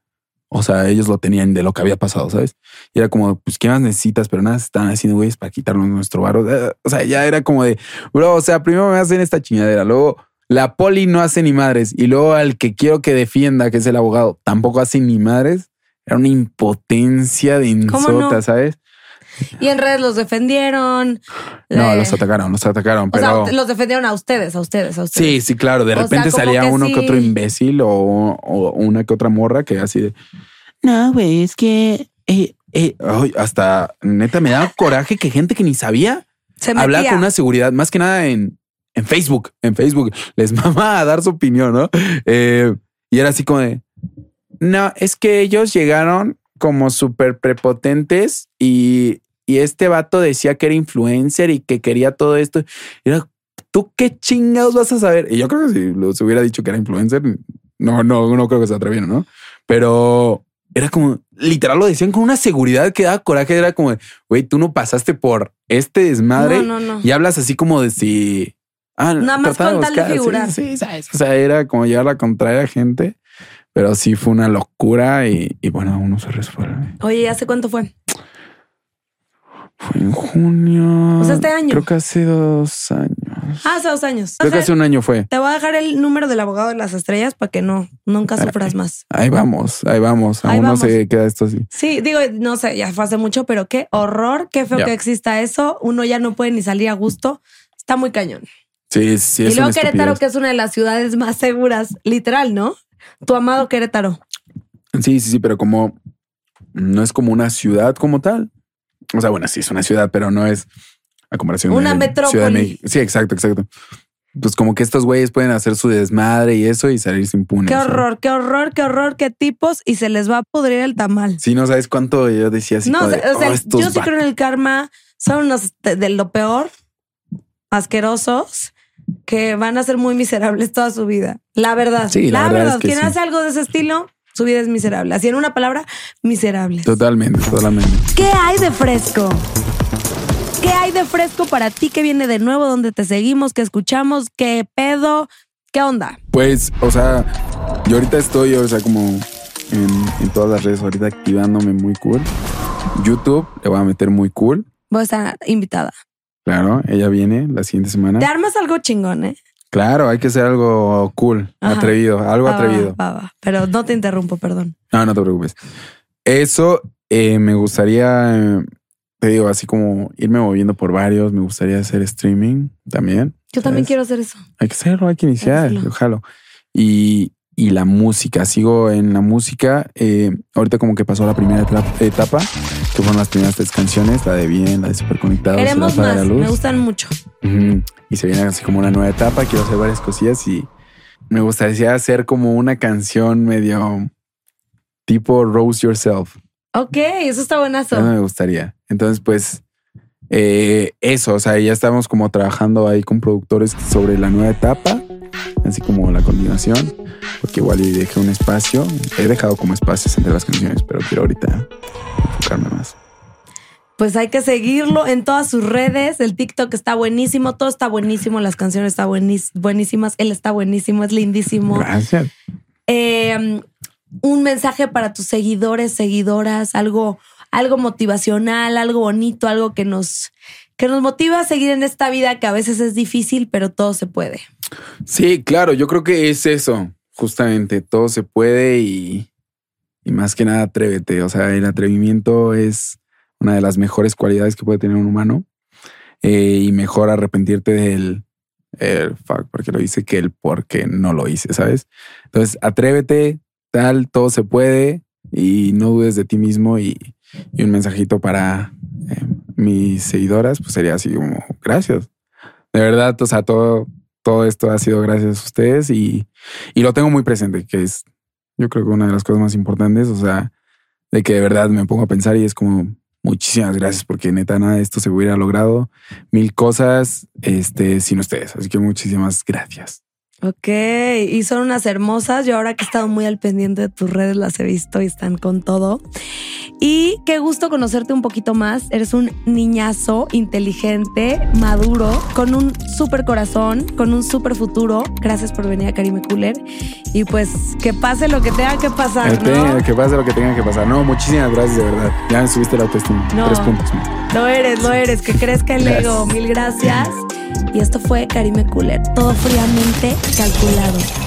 O sea, ellos lo tenían de lo que había pasado, ¿sabes? Y era como, pues, ¿qué más necesitas? Pero nada, están haciendo güeyes para quitarnos nuestro varo. Eh, O sea, ya era como de, bro, o sea, primero me hacen esta chingadera, luego la poli no hace ni madres y luego al que quiero que defienda, que es el abogado, tampoco hace ni madres. era una impotencia de insota, ¿sabes? Y en redes los defendieron. No, Eh, los atacaron, los atacaron, O pero sea, los defendieron a ustedes, a ustedes, a ustedes. sí, sí, claro. De O repente salía que uno que otro imbécil o, o una que otra morra que así de no, güey, es que eh, eh", hasta neta me daba coraje que gente que ni sabía Se hablar metía. con una seguridad, más que nada en, en Facebook, en Facebook, les mama a dar su opinión, ¿no? Eh, y era así como de, no, es que ellos llegaron como súper prepotentes y, y este vato decía que era influencer y que quería todo esto. Y era, ¿tú qué chingados vas a saber? Y yo creo que si los hubiera dicho que era influencer, no, no, no creo que se atrevieran, ¿no? Pero era como, literal lo decían con una seguridad que daba coraje. Era como, güey, tú no pasaste por este desmadre No, no, no. y hablas así como de si. Ah, Nada más con tal de buscar, sí, figurar. Sí, ¿sabes? O sea, era como llevar a contraria a gente, pero sí fue una locura y, y bueno, uno se resuelve. Oye, ¿hace cuánto fue? Fue en junio. O sea, este año. Creo que hace dos años. Ah, hace dos años. Creo O que hace un año fue. Te voy a dejar el número del abogado de las estrellas para que no, nunca sufras más. Ahí vamos, ahí vamos. Ahí Aún no vamos. se queda esto así. Sí, digo, no sé, ya fue hace mucho, pero qué horror, qué feo que exista eso. Uno ya no puede ni salir a gusto. Está muy cañón. Sí, sí, y es luego Querétaro, estupidez. que es una de las ciudades más seguras, literal, ¿no? Tu amado Querétaro. Sí, sí, sí, pero como no es como una ciudad como tal. O sea, bueno, sí es una ciudad, pero no es a comparación Una de metrópoli. Ciudad de México. Sí, exacto, exacto. Pues como que estos güeyes pueden hacer su desmadre y eso y salirse impunes. Qué horror, qué horror, qué horror, qué tipos y se les va a pudrir el tamal. Sí, no sabes cuánto yo decía así. no, como de, o sea, "Oh, yo sí va-". creo en el karma. Son unos de de lo peor, asquerosos, que van a ser muy miserables toda su vida. La verdad. Sí, la la, verdad verdad. es que Quien sí. hace algo de ese estilo, su vida es miserable. Así en una palabra, miserables. Totalmente, totalmente. ¿Qué hay de fresco? ¿Qué hay de fresco para ti que viene de nuevo, donde te seguimos, que escuchamos, qué pedo, qué onda? Pues, o sea, yo ahorita estoy, o sea, como en, en todas las redes, ahorita activándome muy cool. YouTube le voy a meter muy cool. Voy a estar invitada. Claro, ella viene la siguiente semana. Te armas algo chingón, ¿eh? Claro, hay que hacer algo cool, Ajá. atrevido, algo Va, atrevido. va, va. Pero no te interrumpo, perdón. No, no te preocupes. Eso eh, me gustaría, eh, te digo, así como irme moviendo por varios. Me gustaría hacer streaming también. Yo también quiero hacer eso. Hay que hacerlo, hay que iniciar, ojalá. Y, y la música, sigo en la música. eh, ahorita como que pasó la primera etapa, que fueron las primeras tres canciones, la de Bien, la de Super Conectados, Queremos la Luz. Me gustan mucho. Y se viene así como una nueva etapa. Quiero hacer varias cosillas y me gustaría hacer como una canción medio tipo Rose Yourself. Ok, eso está buenazo. Eso me gustaría. Entonces, pues eh, eso, o sea, ya estamos como trabajando ahí con productores sobre la nueva etapa, así como la continuación, porque igual y dejé un espacio. He dejado como espacios entre las canciones, pero quiero ahorita enfocarme más. Pues hay que seguirlo en todas sus redes. El TikTok está buenísimo, todo está buenísimo, las canciones están buenís- buenísimas, él está buenísimo, es lindísimo. Gracias. Eh, un mensaje para tus seguidores, seguidoras, algo, algo motivacional, algo bonito, algo que nos, que nos motiva a seguir en esta vida que a veces es difícil, pero todo se puede. Sí, claro, yo creo que es eso, justamente, todo se puede y, más que nada atrévete, o sea, el atrevimiento es una de las mejores cualidades que puede tener un humano eh, y mejor arrepentirte del el fuck, porque lo hice que el por qué no lo hice, ¿sabes? Entonces, atrévete, tal, todo se puede y no dudes de ti mismo y, y un mensajito para eh, mis seguidoras, pues sería así como, gracias. De verdad, o sea, todo, todo esto ha sido gracias a ustedes y, y lo tengo muy presente, que es yo creo que una de las cosas más importantes, o sea, de que de verdad me pongo a pensar y es como muchísimas gracias porque neta nada de esto se hubiera logrado mil cosas este sin ustedes, así que muchísimas gracias. Ok, y son unas hermosas. Yo ahora que he estado muy al pendiente de tus redes las he visto y están con todo. Y qué gusto conocerte un poquito más. Eres un niñazo inteligente, maduro, con un súper corazón, con un súper futuro. Gracias por venir a Karime Cooler. Y pues que pase lo que tenga que pasar, Que que pase lo que tenga que pasar. No, muchísimas gracias de verdad. Ya me subiste la autoestima. No. Tres puntos. Lo eres, lo eres. Que crezca el Gracias. ego. Mil gracias. Y esto fue Karime Cooler. Todo fríamente Calculado.